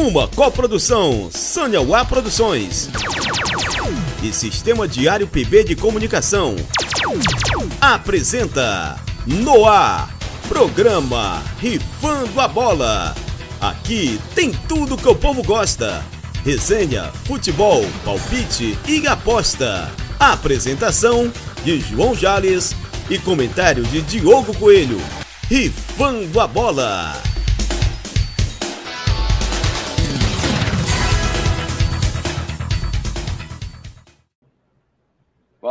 Uma coprodução Sânia Produções e Sistema Diário PB de Comunicação. Apresenta Noar, programa Rifando a Bola. Aqui tem tudo que o povo gosta. Resenha, futebol, palpite e aposta. Apresentação de João Jales e comentário de Diogo Coelho. Rifando a Bola.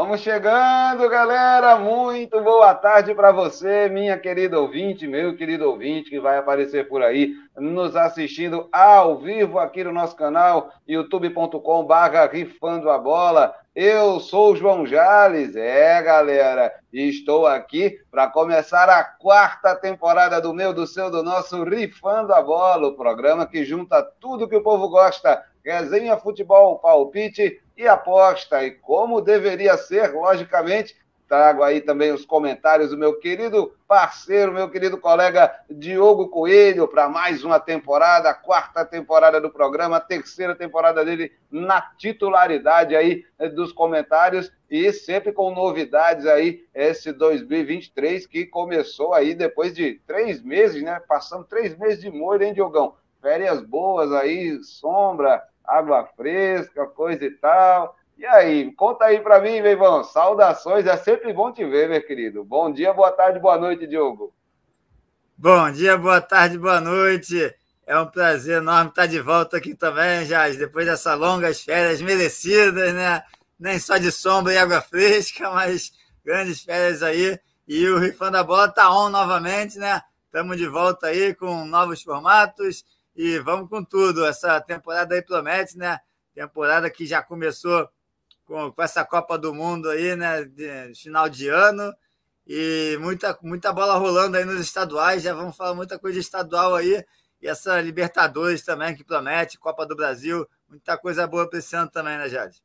Vamos chegando, galera. Muito boa tarde para você, minha querida ouvinte, meu querido ouvinte que vai aparecer por aí nos assistindo ao vivo aqui no nosso canal youtube.com/barra rifando a bola. Eu sou o João Jales, é galera, e estou aqui para começar a quarta temporada do meu, do seu, do nosso Rifando a Bola, o programa que junta tudo que o povo gosta: resenha, futebol, palpite e aposta. E como deveria ser, logicamente, trago aí também os comentários do meu querido parceiro, meu querido colega Diogo Coelho, para mais uma temporada, quarta temporada do programa, terceira temporada dele na titularidade aí eh, dos comentários e sempre com novidades aí, esse 2023 que começou aí depois de três meses, né? Passando três meses de molho, hein, Diogão? Férias boas aí, sombra, água fresca, coisa e tal. E aí, conta aí para mim, meu irmão. Saudações, é sempre bom te ver, meu querido. Bom dia, boa tarde, boa noite, Diogo. Bom dia, boa tarde, boa noite. É um prazer enorme estar de volta aqui também, Jaz, depois dessas longas férias merecidas, né? Nem só de sombra e água fresca, mas grandes férias aí. E o Rifando da Bola tá on novamente, né? Estamos de volta aí com novos formatos e vamos com tudo. Essa temporada aí promete, né? Temporada que já começou com, com essa Copa do Mundo aí, né? De, final de ano. E muita, muita bola rolando aí nos estaduais. Já vamos falar muita coisa estadual aí. E essa Libertadores também que promete, Copa do Brasil. Muita coisa boa para esse ano também, né, Jade?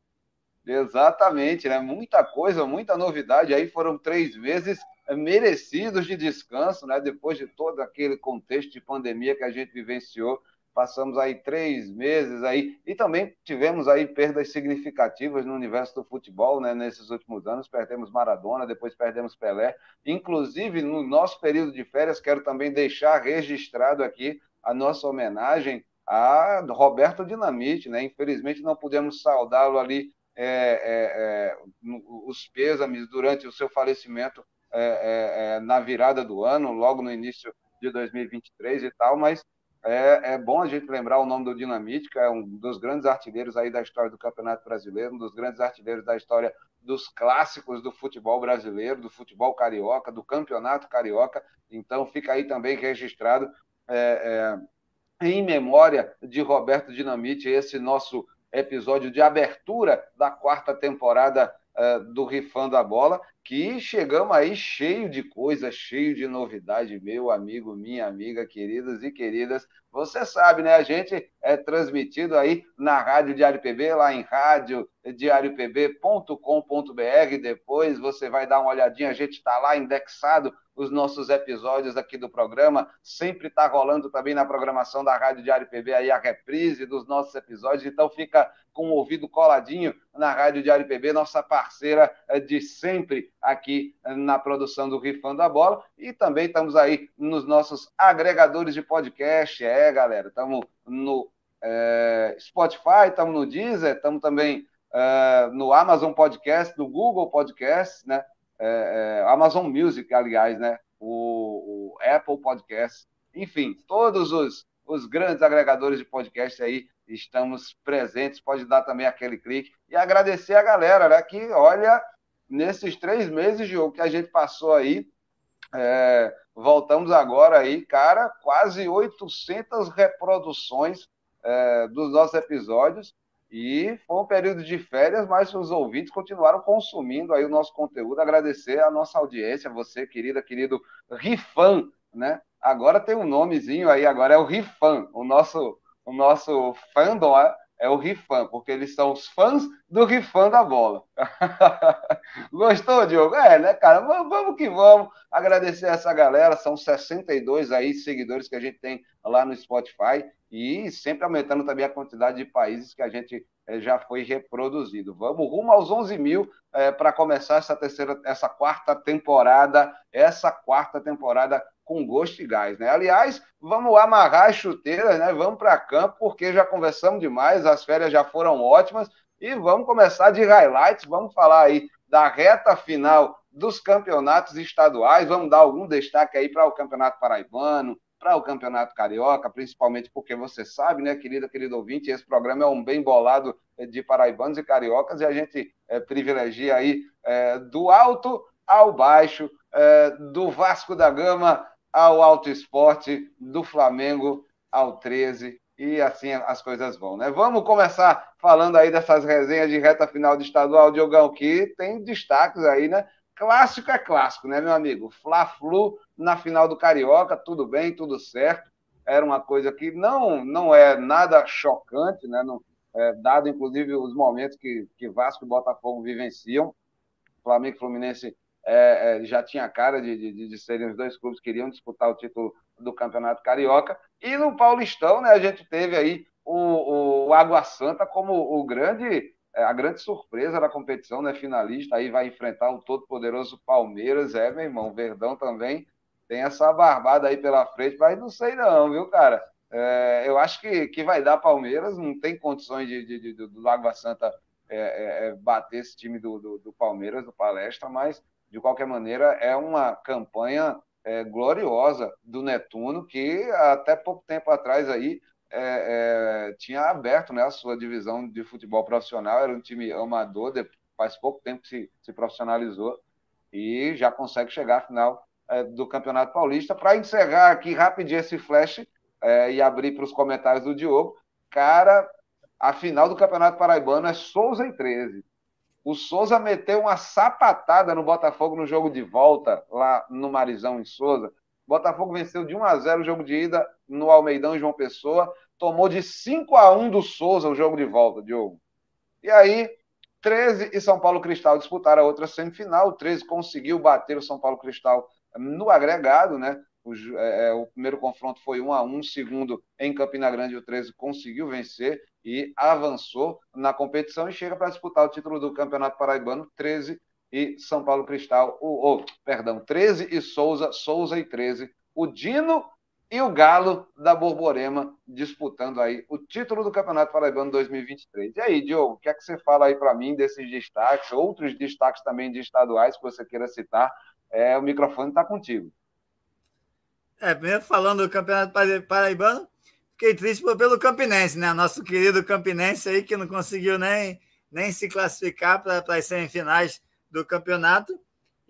Exatamente, né? Muita coisa, muita novidade. Aí foram três meses merecidos de descanso, né? Depois de todo aquele contexto de pandemia que a gente vivenciou, passamos aí três meses aí e também tivemos aí perdas significativas no universo do futebol, né? Nesses últimos anos perdemos Maradona, depois perdemos Pelé, inclusive no nosso período de férias quero também deixar registrado aqui a nossa homenagem a Roberto Dinamite, né? Infelizmente não pudemos saudá-lo ali é, é, é, os pêsames durante o seu falecimento é, é, é, na virada do ano, logo no início de 2023 e tal, mas é, é, bom a gente lembrar o nome do Dinamite, que é um dos grandes artilheiros aí da história do Campeonato Brasileiro, um dos grandes artilheiros da história dos clássicos do futebol brasileiro, do futebol carioca, do Campeonato Carioca. Então fica aí também registrado é, é, em memória de Roberto Dinamite esse nosso episódio de abertura da quarta temporada uh, do Rifando a Bola, que chegamos aí cheio de coisas, cheio de novidade, meu amigo, minha amiga, queridas e queridas. Você sabe, né? A gente é transmitido aí na Rádio Diário PB, lá em rádio diariopb.com.br. Depois você vai dar uma olhadinha, a gente está lá indexado os nossos episódios aqui do programa. Sempre está rolando também na programação da Rádio Diário PB aí a reprise dos nossos episódios. Então fica com o ouvido coladinho na Rádio Diário PB, nossa parceira eh, de sempre aqui eh, na produção do Rifando a Bola. E também estamos aí nos nossos agregadores de podcast. É, galera, estamos no é, Spotify, estamos no Deezer, estamos também é, no Amazon Podcast, no Google Podcast, né? é, Amazon Music, aliás, né? O, o, Apple Podcast, enfim, todos os, os grandes agregadores de podcast aí estamos presentes. Pode dar também aquele clique e agradecer a galera, né? Que olha, nesses três meses de jogo que a gente passou aí, é, voltamos agora aí, cara, quase 800 reproduções é, dos nossos episódios e foi um período de férias, mas os ouvintes continuaram consumindo aí o nosso conteúdo. Agradecer a nossa audiência, você, querida, querido Rifan, né? Agora tem um nomezinho aí, agora é o Rifan. O nosso, o nosso fandom é, o Rifan, porque eles são os fãs do Rifan da bola. Gostou, Diogo? É, né, cara? Vamos, vamos que vamos. Agradecer essa galera, são 62 aí seguidores que a gente tem lá no Spotify e sempre aumentando também a quantidade de países que a gente é, já foi reproduzido. Vamos rumo aos 11 mil é, para começar essa terceira, essa quarta temporada, essa quarta temporada com gosto e gás, né? Aliás, vamos amarrar as chuteiras, né? Vamos para campo, porque já conversamos demais, as férias já foram ótimas, e vamos começar de highlights, vamos falar aí da reta final dos campeonatos estaduais, vamos dar algum destaque aí para o Campeonato Paraibano, para o Campeonato Carioca, principalmente porque você sabe, né, querida, querido ouvinte, esse programa é um bem bolado de paraibanos e cariocas e a gente é, privilegia aí é, do alto ao baixo, é, do Vasco da Gama ao Alto Esporte, do Flamengo ao 13 e assim as coisas vão, né? Vamos começar falando aí dessas resenhas de reta final de estadual, Diogão, que tem destaques aí, né? Clássico é clássico, né, meu amigo? Fla-Flu na final do Carioca, tudo bem, tudo certo. Era uma coisa que não, não é nada chocante, né? Não, é, dado inclusive os momentos que, que Vasco e Botafogo vivenciam. Flamengo e Fluminense é, é, já tinha cara de, de, de, serem os dois clubes que queriam disputar o título do Campeonato Carioca. E no Paulistão, né, a gente teve aí o, o Água Santa como o grande é a grande surpresa da competição, né? Finalista, aí vai enfrentar o todo-poderoso Palmeiras. É, meu irmão, Verdão também tem essa barbada aí pela frente, mas não sei não, viu, cara? É, eu acho que, que vai dar Palmeiras, não tem condições de, de, de do Água Santa é, é, é, bater esse time do, do, do, Palmeiras, do Palestra, mas de qualquer maneira é uma campanha é, gloriosa do Netuno, que até pouco tempo atrás aí é, é, tinha aberto né, a sua divisão de futebol profissional, era um time amador, faz pouco tempo que se, se profissionalizou e já consegue chegar à final é, do Campeonato Paulista. Para encerrar aqui rapidinho esse flash é, e abrir para os comentários do Diogo, cara, a final do Campeonato Paraibano é Souza e 13. O Souza meteu uma sapatada no Botafogo no jogo de volta, lá no Marizão, em Souza. Botafogo venceu de 1 a 0 o jogo de ida no Almeidão e João Pessoa tomou de 5 a 1 do Souza o jogo de volta, Diogo. E aí, 13 e São Paulo Cristal disputaram a outra semifinal. O 13 conseguiu bater o São Paulo Cristal no agregado, né? O, é, é, o, primeiro confronto foi 1 a 1 o segundo em Campina Grande, o 13 conseguiu vencer e avançou na competição e chega para disputar o título do Campeonato Paraibano, 13 e São Paulo Cristal, o, perdão, 13 e Souza, Souza e 13. O Dino e o Galo da Borborema disputando aí o título do Campeonato Paraibano 2023. E aí, Diogo, o que é que você fala aí para mim desses destaques, outros destaques também de estaduais que você queira citar? É, o microfone está contigo. É, primeiro falando do Campeonato Paraibano, fiquei triste pelo Campinense, né? Nosso querido Campinense aí que não conseguiu nem, nem se classificar para as semifinais do campeonato.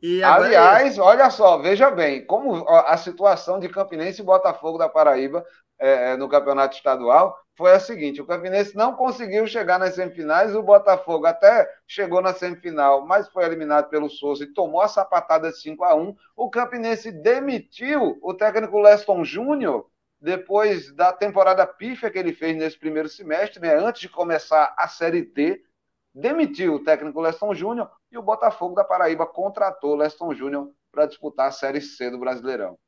E Aliás, olha só, veja bem, como a situação de Campinense e Botafogo da Paraíba é, é, no campeonato estadual foi a seguinte: o Campinense não conseguiu chegar nas semifinais, o Botafogo até chegou na semifinal, mas foi eliminado pelo Souza e tomou a sapatada de 5 a 1 O Campinense demitiu o técnico Leston Júnior depois da temporada pífia que ele fez nesse primeiro semestre, né, antes de começar a Série D demitiu o técnico Leston Júnior e o Botafogo da Paraíba contratou Leston Júnior para disputar a Série C do Brasileirão.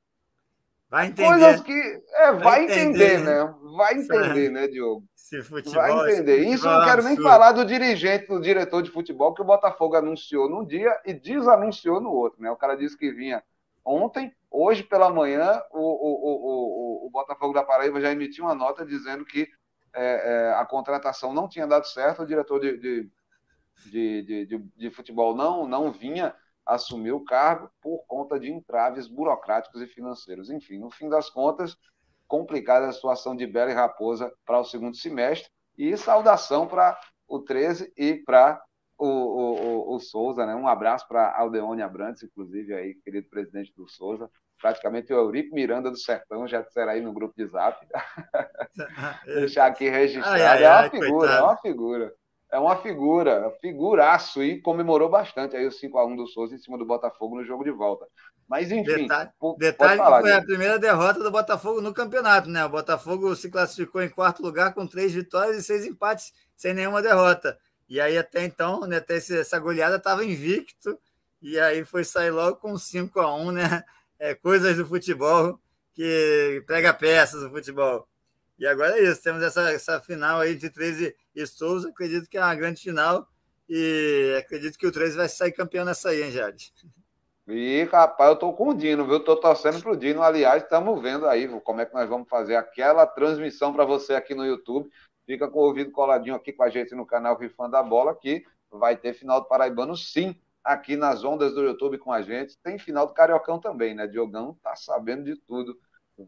Vai entender. Coisas que. É, vai, vai entender, entender, né? Vai entender, né, Diogo? Se futebol, vai entender. Futebol Isso eu não quero nem falar do dirigente, do diretor de futebol, que o Botafogo anunciou num dia e desanunciou no outro, né? O cara disse que vinha ontem, hoje pela manhã, o, o, o, o, Botafogo da Paraíba já emitiu uma nota dizendo que é, é, a contratação não tinha dado certo, o diretor de, de de, de, de, de futebol não, não vinha assumir o cargo por conta de entraves burocráticos e financeiros. Enfim, no fim das contas, complicada a situação de Bela e Raposa para o segundo semestre. E saudação para o 13 e para o, o, o, Souza, né? Um abraço para Aldeone Abrantes, inclusive, aí, querido presidente do Souza. Praticamente o Eurico Miranda do Sertão, já disseram aí no grupo de zap. Deixar aqui registrado. Ai, ai, é uma figura, coitado. é uma figura é uma figura, figuraço, e comemorou bastante aí o 5x1 do Souza em cima do Botafogo no jogo de volta. Mas, enfim. Detalhe, detalhe falar, que foi gente. a primeira derrota do Botafogo no campeonato, né? O Botafogo se classificou em quarto lugar com três vitórias e seis empates, sem nenhuma derrota. E aí, até então, né, até essa goleada estava invicto, e aí foi sair logo com 5 a 1 né? É, coisas do futebol que prega peças do futebol. E agora é isso, temos essa, essa final aí de 13 e Souza. Acredito que é uma grande final e acredito que o 13 vai sair campeão nessa aí, hein, Jade? E, rapaz, eu tô com o Dino, viu? Tô torcendo pro Dino. Aliás, estamos vendo aí como é que nós vamos fazer aquela transmissão para você aqui no YouTube. Fica com o ouvido coladinho aqui com a gente no canal Rifando da Bola, que vai ter final do Paraibano, sim, aqui nas ondas do YouTube com a gente. Tem final do Cariocão também, né? Diogão tá sabendo de tudo.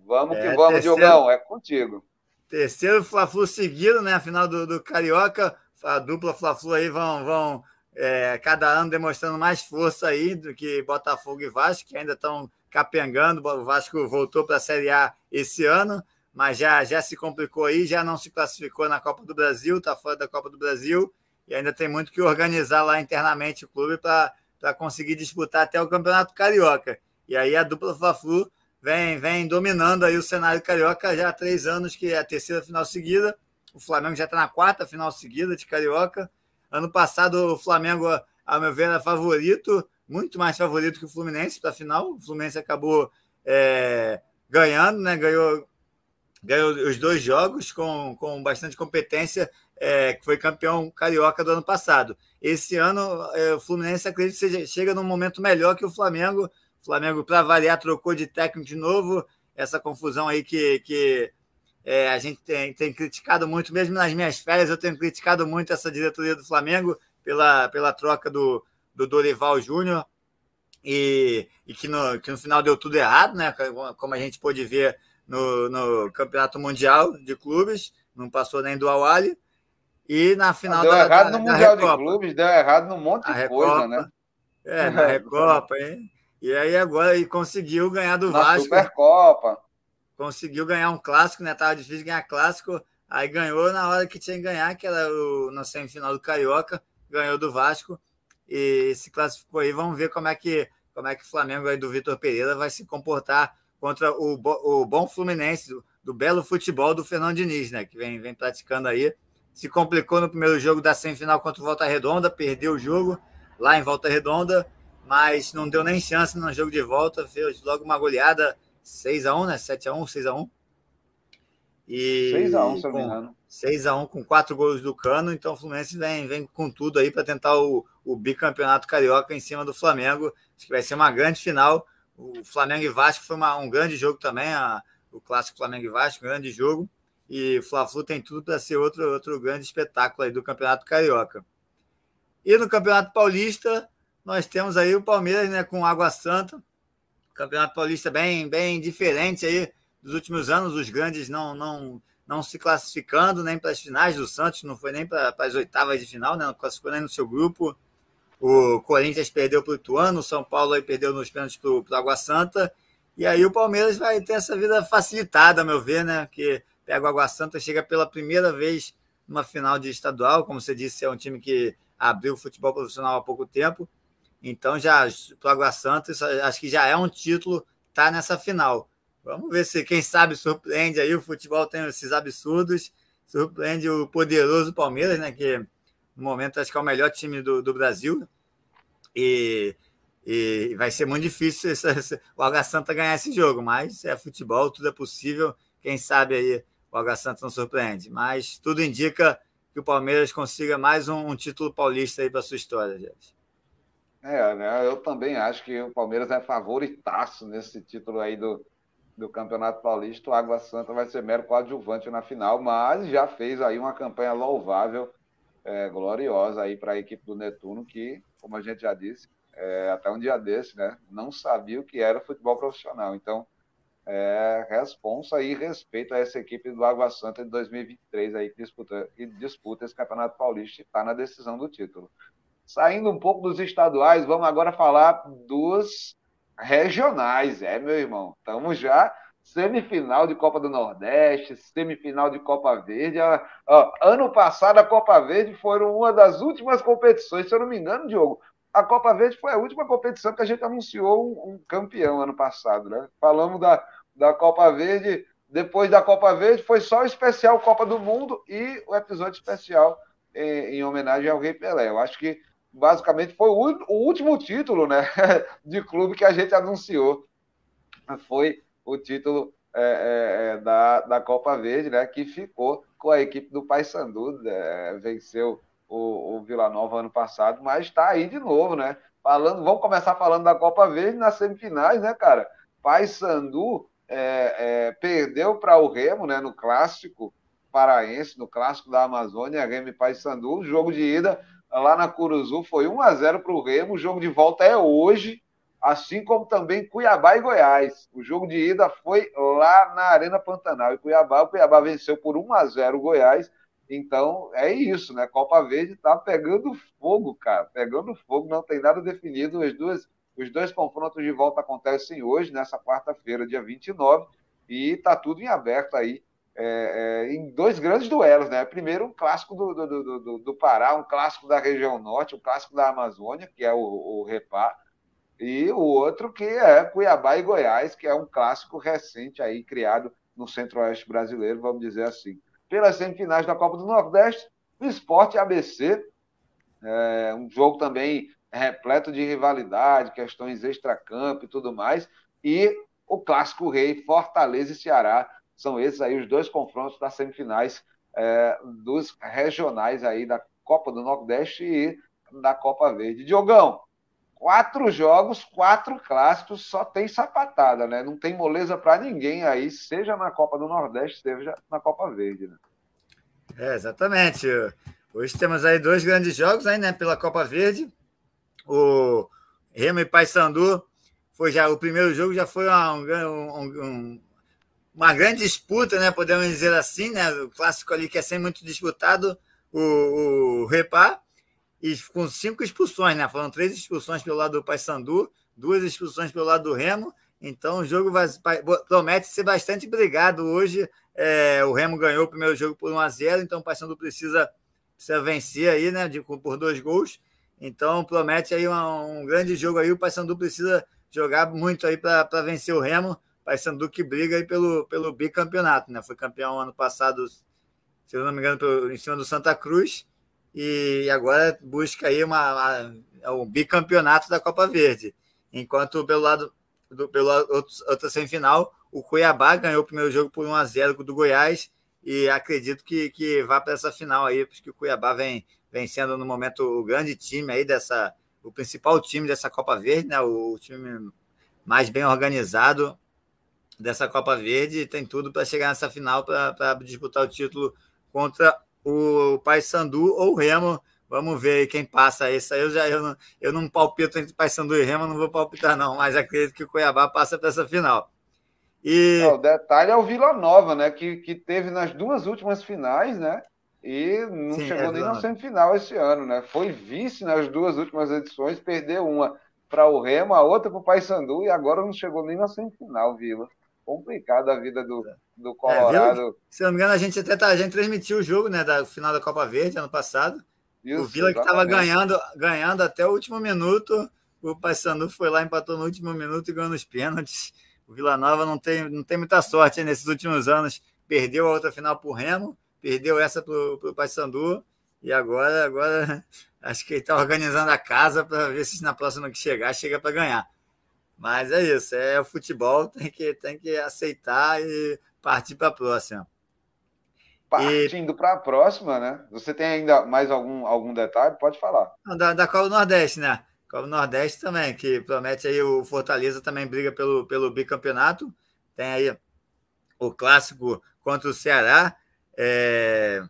Vamos é, que vamos, terceiro, Diogão, é contigo. Terceiro Fla-Flu seguido, né? A final do, do Carioca, a dupla Fla-Flu aí vão, vão é, cada ano demonstrando mais força aí do que Botafogo e Vasco, que ainda estão capengando. O Vasco voltou para a Série A esse ano, mas já, já se complicou aí, já não se classificou na Copa do Brasil, está fora da Copa do Brasil e ainda tem muito que organizar lá internamente o clube para conseguir disputar até o Campeonato Carioca. E aí a dupla Fla-Flu vem, vem dominando aí o cenário carioca já há três anos, que é a terceira final seguida. O Flamengo já está na quarta final seguida de carioca. Ano passado, o Flamengo, a meu ver, era favorito, muito mais favorito que o Fluminense para a final. O Fluminense acabou é, ganhando, né? ganhou, ganhou os dois jogos com, com bastante competência é, que foi campeão carioca do ano passado. Esse ano, é, o Fluminense acredito que chega num momento melhor que o Flamengo. O Flamengo, para variar, trocou de técnico de novo. Essa confusão aí que, que é, a gente tem, tem, criticado muito, mesmo nas minhas férias, eu tenho criticado muito essa diretoria do Flamengo pela, pela troca do, do Dorival Júnior. E, e que, no, que no final deu tudo errado, né? Como a gente pôde ver no, no Campeonato Mundial de Clubes, não passou nem do Awali. E na final deu da, errado da, no da Mundial Recopa. de Clubes, deu errado num monte de a coisa, Recopa, né? É, na Recopa, hein? E aí agora ele conseguiu ganhar do na Vasco. Supercopa. Conseguiu ganhar um clássico, né? Tava difícil ganhar clássico. Aí ganhou na hora que tinha que ganhar, que era o, na semifinal do Carioca, ganhou do Vasco e se classificou aí. Vamos ver como é que como é que o Flamengo aí do Vitor Pereira vai se comportar contra o, o bom Fluminense, do, do belo futebol do Fernando Diniz, né? Que vem, vem praticando aí se complicou no primeiro jogo da semifinal contra o Volta Redonda, perdeu o jogo lá em Volta Redonda, mas não deu nem chance no jogo de volta, fez logo uma goleada 6x1, né? 7x1, 6x1. E 6x1, se eu não me engano. 6x1 com quatro gols do Cano, então o Fluminense vem, vem com tudo aí para tentar o, o bicampeonato carioca em cima do Flamengo. Acho que vai ser uma grande final. O Flamengo e Vasco foi uma, um grande jogo também, a, o clássico Flamengo e Vasco, grande jogo e Fla-Flu tem tudo para ser outro, outro grande espetáculo aí do Campeonato Carioca. E no Campeonato Paulista, nós temos aí o Palmeiras né, com Água Santa. Campeonato Paulista bem, bem diferente aí dos últimos anos, os grandes não, não, não se classificando nem para as finais do Santos, não foi nem para as oitavas de final, né, não classificou nem no seu grupo. O Corinthians perdeu para o Ituano, o São Paulo aí perdeu nos pênaltis para o Água Santa. E aí o Palmeiras vai ter essa vida facilitada, a meu ver, né? Porque pega o Água Santa, chega pela primeira vez numa final de estadual. Como você disse, é um time que abriu o futebol profissional há pouco tempo. Então, já para o Água Santa, acho que já é um título, tá nessa final. Vamos ver se, quem sabe, surpreende aí. O futebol tem esses absurdos, surpreende o poderoso Palmeiras, né? Que no momento acho que é o melhor time do, do Brasil. E, e vai ser muito difícil esse, esse, o Água Santa ganhar esse jogo, mas é futebol, tudo é possível. Quem sabe aí o Água Santa não surpreende. Mas tudo indica que o Palmeiras consiga mais um, um título paulista aí para sua história, gente. É, né? Eu também acho que o Palmeiras é favoritaço nesse título aí do, do Campeonato Paulista. O Água Santa vai ser mero coadjuvante na final, mas já fez aí uma campanha louvável, é, gloriosa aí para a equipe do Netuno, que, como a gente já disse, é, até um dia desse, né, não sabia o que era futebol profissional. Então, é, responsa e respeito a essa equipe do Água Santa de 2023 aí, que disputa, que disputa esse Campeonato Paulista e está na decisão do título. Saindo um pouco dos estaduais, vamos agora falar dos regionais, é, meu irmão. Estamos já semifinal de Copa do Nordeste, semifinal de Copa Verde. Ó, ano passado, a Copa Verde foi uma das últimas competições, se eu não me engano, Diogo, a Copa Verde foi a última competição que a gente anunciou um, um campeão ano passado, né? Falamos da, da Copa Verde. Depois da Copa Verde foi só o especial Copa do Mundo e o episódio especial em, em homenagem ao Rei Pelé. Eu acho que basicamente foi o, o, último título né, de clube que a gente anunciou. Foi o título é, é, é, da, da Copa Verde, né? Que ficou com a equipe do Paysandu, né, venceu o, o Vila Nova ano passado, mas está aí de novo, né? Falando, vamos começar falando da Copa Verde nas semifinais, né, cara? Paysandu é, é, perdeu para o Remo, né? No clássico paraense, no clássico da Amazônia, Remo e Paysandu. Jogo de ida lá na Curuzu foi 1 a 0 para o Remo. O jogo de volta é hoje, assim como também Cuiabá e Goiás. O jogo de ida foi lá na Arena Pantanal e Cuiabá. O Cuiabá venceu por 1 a 0 o Goiás. Então é isso, né? Copa Verde tá pegando fogo, cara, pegando fogo, não tem nada definido. As duas, os dois confrontos de volta acontecem hoje, nessa quarta-feira, dia 29, e tá tudo em aberto aí. É, é, em dois grandes duelos, né? Primeiro, um clássico do, do, do, do, Pará, um clássico da região norte, um clássico da Amazônia, que é o, o Repá, e o outro que é Cuiabá e Goiás, que é um clássico recente aí, criado no centro-oeste brasileiro, vamos dizer assim. Pelas semifinais da Copa do Nordeste, o Esporte ABC, é, um jogo também repleto de rivalidade, questões extracampo e tudo mais, e o clássico rei Fortaleza e Ceará, são esses aí os dois confrontos das semifinais é, dos regionais aí da Copa do Nordeste e da Copa Verde. Diogão, quatro jogos, quatro clássicos, só tem sapatada, né? Não tem moleza para ninguém aí, seja na Copa do Nordeste, seja na Copa Verde, né? É, exatamente. Hoje temos aí dois grandes jogos aí, né, pela Copa Verde. O Remo e Paysandu foi já o primeiro jogo já foi um, um, um, uma grande disputa, né? Podemos dizer assim, né? O clássico ali que é sempre muito disputado, o, o Repá e com cinco expulsões, né? Foram três expulsões pelo lado do Paysandu, duas expulsões pelo lado do Remo. Então o jogo vai, promete ser bastante brigado hoje. É, o Remo ganhou o primeiro jogo por 1 a 0 então o Paysandu precisa, precisa vencer aí, né? De, por dois gols. Então promete aí um, um grande jogo aí. O Paysandu precisa jogar muito aí para vencer o Remo. Paysandu que briga aí pelo, pelo bicampeonato, né? Foi campeão ano passado, se eu não me engano, pelo, em cima do Santa Cruz e agora busca aí uma, uma, é um bicampeonato da Copa Verde. Enquanto pelo lado do outro, outra semifinal, o Cuiabá ganhou o primeiro jogo por 1 a 0 do Goiás e acredito que, que vá para essa final aí, porque o Cuiabá vem vencendo no momento o grande time aí dessa o principal time dessa Copa Verde, né? O, o time mais bem organizado dessa Copa Verde tem tudo para chegar nessa final para disputar o título contra o Paysandu ou o Remo. Vamos ver quem passa isso aí. Eu já eu não, eu não palpito entre Paysandu e Remo, não vou palpitar, não, mas acredito que o Cuiabá passa para essa final. E... o detalhe é o Vila Nova, né? Que, que teve nas duas últimas finais, né? E não Sim, chegou é nem na semifinal esse ano, né? Foi vice nas duas últimas edições, perdeu uma para o Remo, a outra para o Paysandu e agora não chegou nem na semifinal, Vila complicada a vida do, do é, Colorado. É, se não me engano, a gente até tá, a gente transmitiu o jogo né, da final da Copa Verde ano passado. Isso, o Vila que estava ganhando, ganhando até o último minuto. O Paysandu foi lá, empatou no último minuto e ganhou nos pênaltis. O Vila Nova não tem, não tem muita sorte nesses últimos anos. Perdeu a outra final para o Remo, perdeu essa para o Paysandu. E agora, agora acho que ele está organizando a casa para ver se na próxima que chegar, chega para ganhar. Mas é isso, é o futebol, tem que, tem que aceitar e partir para a próxima. Partindo e... para a próxima, né? Você tem ainda mais algum, algum detalhe? Pode falar. Da, da Copa Nordeste, né? Copa Nordeste também, que promete aí o Fortaleza também briga pelo, pelo bicampeonato. Tem aí o clássico contra o Ceará. É...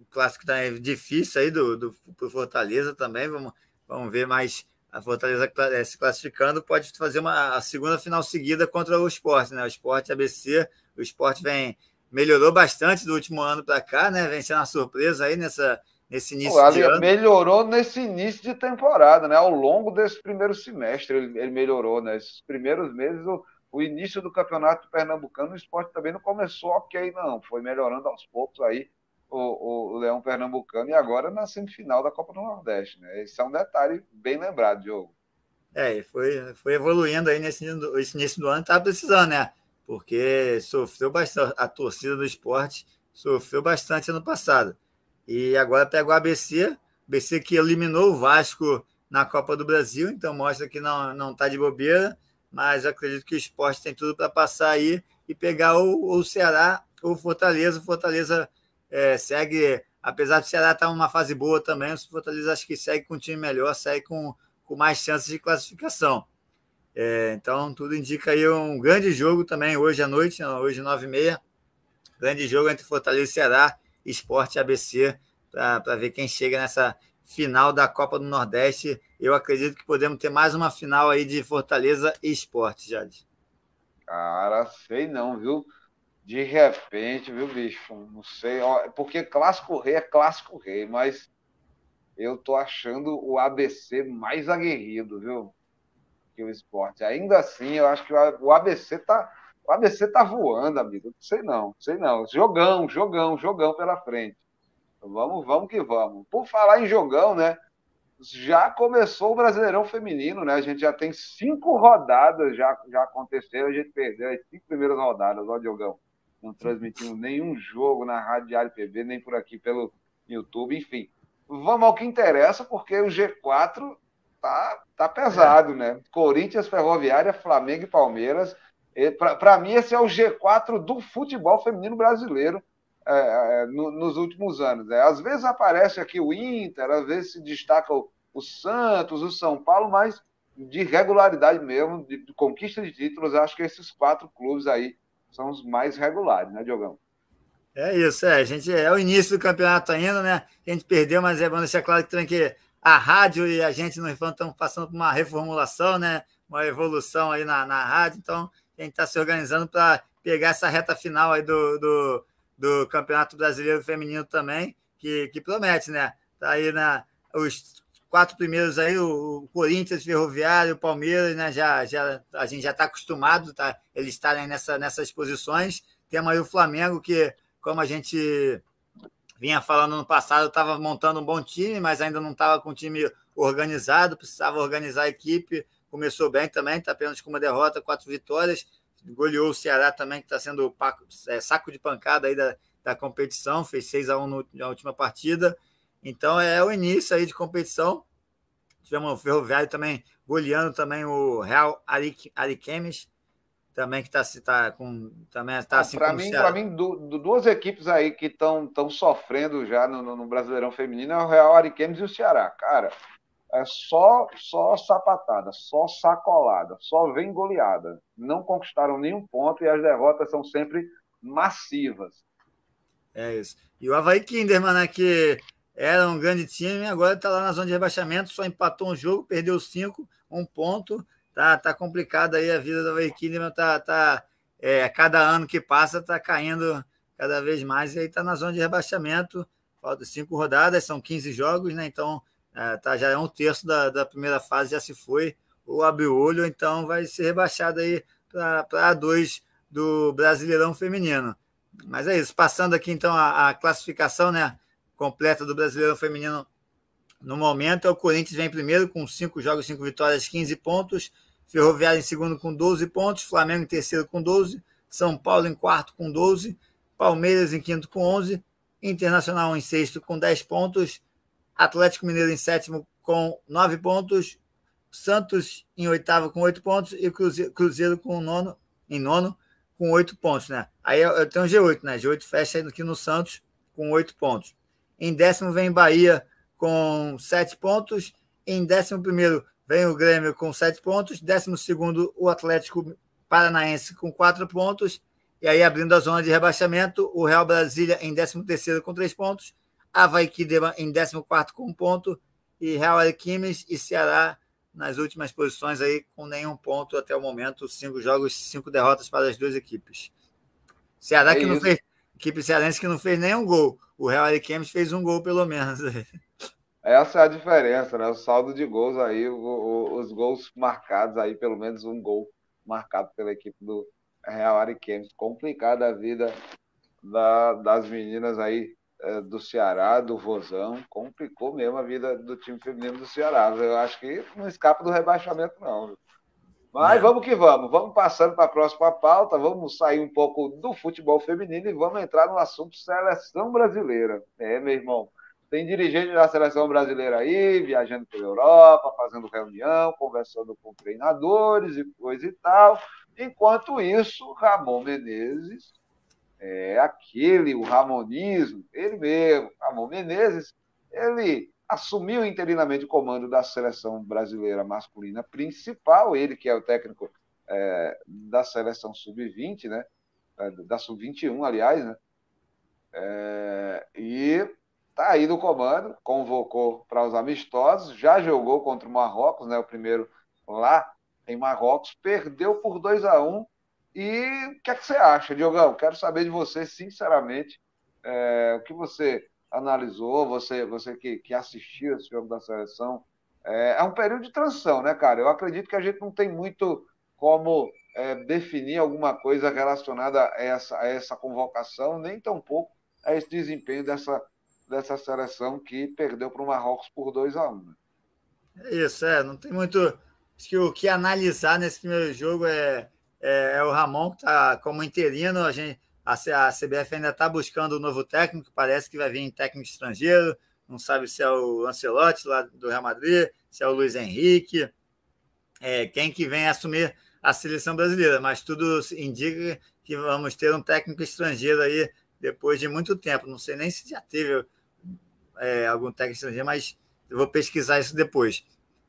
O clássico também difícil aí do, do, do Fortaleza também. Vamos, vamos ver mais a Fortaleza eh, se classificando pode fazer uma a segunda final seguida contra o Esporte, né? O Esporte ABC, o Esporte vem melhorou bastante do último ano para cá, né? Vem sendo uma surpresa aí nessa nesse início Pô, de ano. Melhorou nesse início de temporada, né? Ao longo desse primeiro semestre ele, ele melhorou, né? Esses primeiros meses o, o início do campeonato pernambucano, o esporte também não começou ok, não. Foi melhorando aos poucos aí o, o, Leão Pernambucano e agora na semifinal da Copa do Nordeste. Né? Esse é um detalhe bem lembrado, Diogo. É, foi, foi evoluindo aí nesse, nesse início do ano, estava precisando, né? Porque sofreu bastante, a torcida do esporte sofreu bastante ano passado. E agora pega o ABC, ABC que eliminou o Vasco na Copa do Brasil, então mostra que não está de bobeira. mas acredito que o esporte tem tudo para passar aí e pegar o, o Ceará ou Fortaleza. O Fortaleza é, segue, apesar do Ceará estar tá numa fase boa também, o Fortaleza acho que segue com um time melhor, segue com, com mais chances de classificação. É, então, tudo indica aí um grande jogo também hoje à noite, hoje nove e meia. Grande jogo entre Fortaleza e Ceará, Esporte ABC, para ver quem chega nessa final da Copa do Nordeste. Eu acredito que podemos ter mais uma final aí de Fortaleza e Esporte, Jade. Cara, sei não, viu? De repente, viu, bicho? Não sei. Porque clássico rei é clássico rei, mas eu tô achando o ABC mais aguerrido, viu? Que o esporte. Ainda assim, eu acho que o ABC tá. O ABC tá voando, amigo. Não sei não, sei não. Jogão, jogão, jogão pela frente. Vamos, vamos que vamos. Por falar em jogão, né? Já começou o Brasileirão Feminino, né? A gente já tem cinco rodadas já, já aconteceram, a gente perdeu as cinco primeiras rodadas, ó, Diogão. Não transmitimos nenhum jogo na Rádio Diário PB, nem por aqui pelo YouTube, enfim. Vamos ao que interessa, porque o G4 tá, tá pesado, é. né? Corinthians, Ferroviária, Flamengo e Palmeiras. Para mim, esse é o G4 do futebol feminino brasileiro é, é, no, nos últimos anos. Né? Às vezes aparece aqui o Inter, às vezes se destaca o, o Santos, o São Paulo, mas de regularidade mesmo, de, de, conquista de títulos, acho que esses quatro clubes aí são os mais regulares, né, Diogão? É isso, é. A gente é o início do campeonato ainda, né? A gente perdeu, mas é bom deixar claro que, que a rádio e a gente no Rifão estão passando por uma reformulação, né? Uma evolução aí na, na rádio, então a gente está se organizando para pegar essa reta final aí do, do, do Campeonato Brasileiro Feminino também, que, que promete, né? Tá aí na, os quatro primeiros aí, o, Corinthians, Ferroviário, o Palmeiras, né? Já, já, a gente já está acostumado, tá? Eles estarem nessa, nessas posições. Temos aí o Flamengo, que, como a gente vinha falando no passado, estava montando um bom time, mas ainda não estava com o time organizado, precisava organizar a equipe. Começou bem também, está apenas com uma derrota, quatro vitórias goleou o Ceará também, que está sendo é, saco de pancada aí da, da competição, fez 6 a 1 na última partida. Então é o início aí de competição. Tivemos o Ferroviário também goleando também o Real Ariquemes, também que está tá com também está assim para mim para mim duas equipes aí que estão tão sofrendo já no, no, Brasileirão feminino é o Real Ariquemes e o Ceará cara é só, só sapatada, só sacolada, só vem goleada. Não conquistaram nenhum ponto e as derrotas são sempre massivas. É isso. E o Havaí Kinderman, né, que era um grande time, agora está lá na zona de rebaixamento, só empatou um jogo, perdeu cinco, um ponto. Tá, tá complicado aí a vida do Kinderman, tá, tá, é, cada ano que passa está caindo cada vez mais e aí está na zona de rebaixamento. Falta cinco rodadas, são 15 jogos, né? Então é, tá, já é um terço da, da primeira fase, já se foi, ou abriu olho, então vai ser rebaixado aí para A2 do Brasileirão Feminino. Mas é isso, passando aqui então a, a, classificação né, completa do Brasileirão Feminino no momento, o Corinthians vem primeiro com 5 jogos, 5 vitórias, 15 pontos, Ferroviário em segundo com 12 pontos, Flamengo em terceiro com 12, São Paulo em quarto com 12, Palmeiras em quinto com 11, Internacional em sexto com 10 pontos, Atlético Mineiro em sétimo com nove pontos, Santos em oitavo com oito pontos. E Cruzeiro, com nono, em nono com oito pontos, né? Aí eu tenho G8, né? G8 fecha aqui no Santos com oito pontos. Em décimo vem Bahia com sete pontos. Em décimo primeiro vem o Grêmio com sete pontos. Décimo segundo o Atlético Paranaense com quatro pontos. E aí abrindo a zona de rebaixamento, o Real Brasília em décimo terceiro com três pontos. Havaí Kidema em 14 com um ponto e Real Alquimes e Ceará nas últimas posições aí com nenhum ponto até o momento, cinco jogos, cinco derrotas para as duas equipes. Ceará é que não fez, equipe cearense que não fez nenhum gol. O Real Ariquemes fez um gol pelo menos. Essa é a diferença, né? O saldo de gols aí, o, o, os gols marcados aí, pelo menos um gol marcado pela equipe do Real Ariquemes. Complicada a vida da, das meninas aí é, do Ceará, do Vozão, complicou mesmo a vida do time feminino do Ceará. Eu acho que não escapa do rebaixamento, não. Mas é. vamos que vamos, vamos passando para a próxima pauta, vamos sair um pouco do futebol feminino e vamos entrar no assunto seleção brasileira. É, meu irmão, Tem dirigente da seleção brasileira aí, viajando pela Europa, fazendo reunião, conversando com treinadores e coisa e tal. Enquanto isso, Ramon Menezes é aquele, o Ramonismo, ele mesmo, Ramon Menezes, ele assumiu interinamente o comando da seleção brasileira masculina principal, ele que é o técnico é, da seleção sub-20, né? É, da sub-21, aliás, né? É, e tá aí no comando, convocou para os amistosos, já jogou contra o Marrocos, né? O primeiro lá em Marrocos, perdeu por 2 a 1 E o que é que você acha, Diogão? Quero saber de você, sinceramente, é, o que você analisou, você, você que, que assistiu esse jogo da seleção. É, é, um período de transição, né, cara? Eu acredito que a gente não tem muito como é, definir alguma coisa relacionada a essa, a essa convocação, nem tampouco a esse desempenho dessa, dessa seleção que perdeu para o Marrocos por 2 a 1 um, né? Isso, é. Não tem muito. Acho que o que analisar nesse primeiro jogo é, é, é o Ramon, que está como interino. A, gente, a, CBF ainda está buscando um novo técnico, parece que vai vir técnico estrangeiro. Não sabe se é o Ancelotti lá do Real Madrid, se é o Luiz Henrique. É, quem que vem assumir a seleção brasileira, mas tudo indica que vamos ter um técnico estrangeiro aí depois de muito tempo. Não sei nem se já teve é, algum técnico estrangeiro, mas eu vou pesquisar isso depois.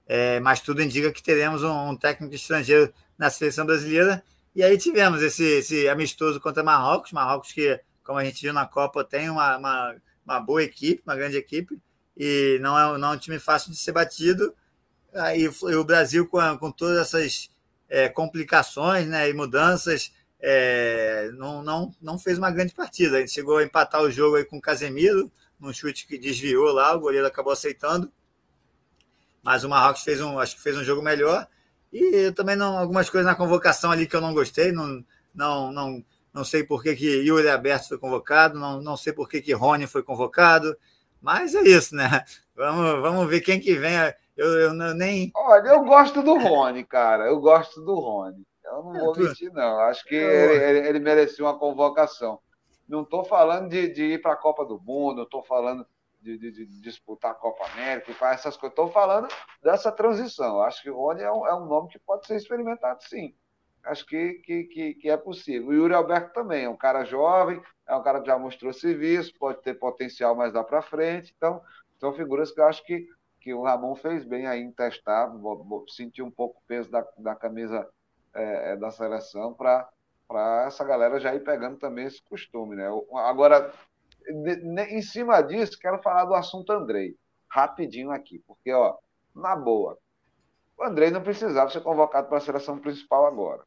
É, mas tudo indica que teremos um, um, técnico estrangeiro na seleção brasileira. E aí tivemos esse, esse amistoso contra Marrocos, Marrocos que, como a gente viu na Copa, tem uma, uma, uma boa equipe, uma grande equipe, e não é, não é um time fácil de ser batido. Aí o Brasil, com, com todas essas é, complicações né, e mudanças, é, não, não, não fez uma grande partida. A gente chegou a empatar o jogo aí com o Casemiro, num chute que desviou lá, o goleiro acabou aceitando. Mas o Marrocos fez um, acho que fez um jogo melhor. E também não, algumas coisas na convocação ali que eu não gostei, não, não, não, não sei por que, que Yuri Aberto foi convocado, não, não sei por que, que Rony foi convocado, mas é isso, né? Vamos, vamos ver quem que vem. Eu, eu nem. Olha, eu gosto do Rony, cara. Eu gosto do Rony. Eu não é, vou mentir, não. Acho que ele, ele, ele merecia uma convocação. Não estou falando de, de ir para a Copa do Mundo, não estou falando de, de, de, disputar a Copa América, e essas coisas. Estou falando dessa transição. Acho que o Rony é um, é um, nome que pode ser experimentado, sim. Acho que, que, que, que, é possível. O Yuri Alberto também é um cara jovem, é um cara que já mostrou serviço, pode ter potencial mais lá para frente. Então, são figuras que eu acho que que o Ramon fez bem aí em testar, sentir um pouco o peso da, da camisa é, é da seleção para essa galera já ir pegando também esse costume. Né? Agora, em cima disso, quero falar do assunto Andrei, rapidinho aqui, porque, ó, na boa, o Andrei não precisava ser convocado para a seleção principal agora.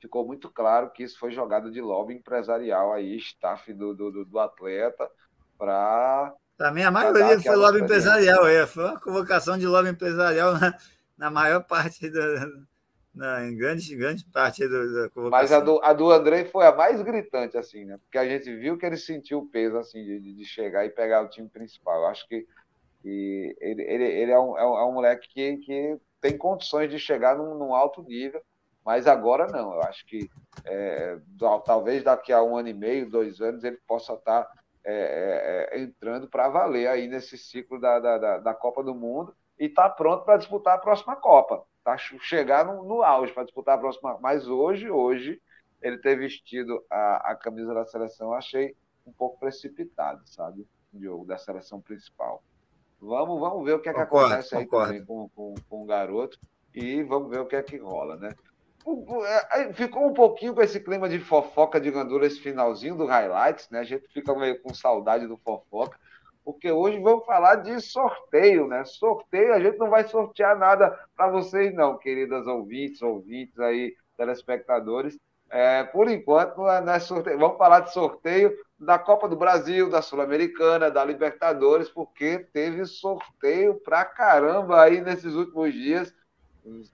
Ficou muito claro que isso foi jogada de lobby empresarial aí, staff do, do, do atleta, para mim, a maioria foi lobby empresarial. É. Foi uma convocação de lobby empresarial na, na maior parte da. Na, em grande, grande parte do, da convocação. Mas a do, a do André foi a mais gritante, assim, né? Porque a gente viu que ele sentiu o peso, assim, de, de chegar e pegar o time principal. Eu acho que, que ele, ele, ele é, um, é, um, é um moleque que, que tem condições de chegar num, num alto nível, mas agora não. Eu acho que é, talvez daqui a um ano e meio, dois anos, ele possa estar é, é, é, entrando para valer aí nesse ciclo da, da, da Copa do Mundo e está pronto para disputar a próxima Copa. Tá chegar no, no auge para disputar a próxima. Mas hoje, hoje, ele ter vestido a, a camisa da seleção, achei um pouco precipitado, sabe? Diogo, da seleção principal. Vamos, vamos ver o que é que concordo, acontece aí também com, com, com o garoto e vamos ver o que é que rola, né? É, ficou um pouquinho com esse clima de fofoca de gandula esse finalzinho do highlights, né? A gente fica meio com saudade do fofoca, porque hoje vamos falar de sorteio, né? Sorteio, a gente não vai sortear nada para vocês, não, queridas ouvintes, ouvintes aí, telespectadores. É, por enquanto, não é, é sorteio. Vamos falar de sorteio da Copa do Brasil, da Sul-Americana, da Libertadores, porque teve sorteio pra caramba aí nesses últimos dias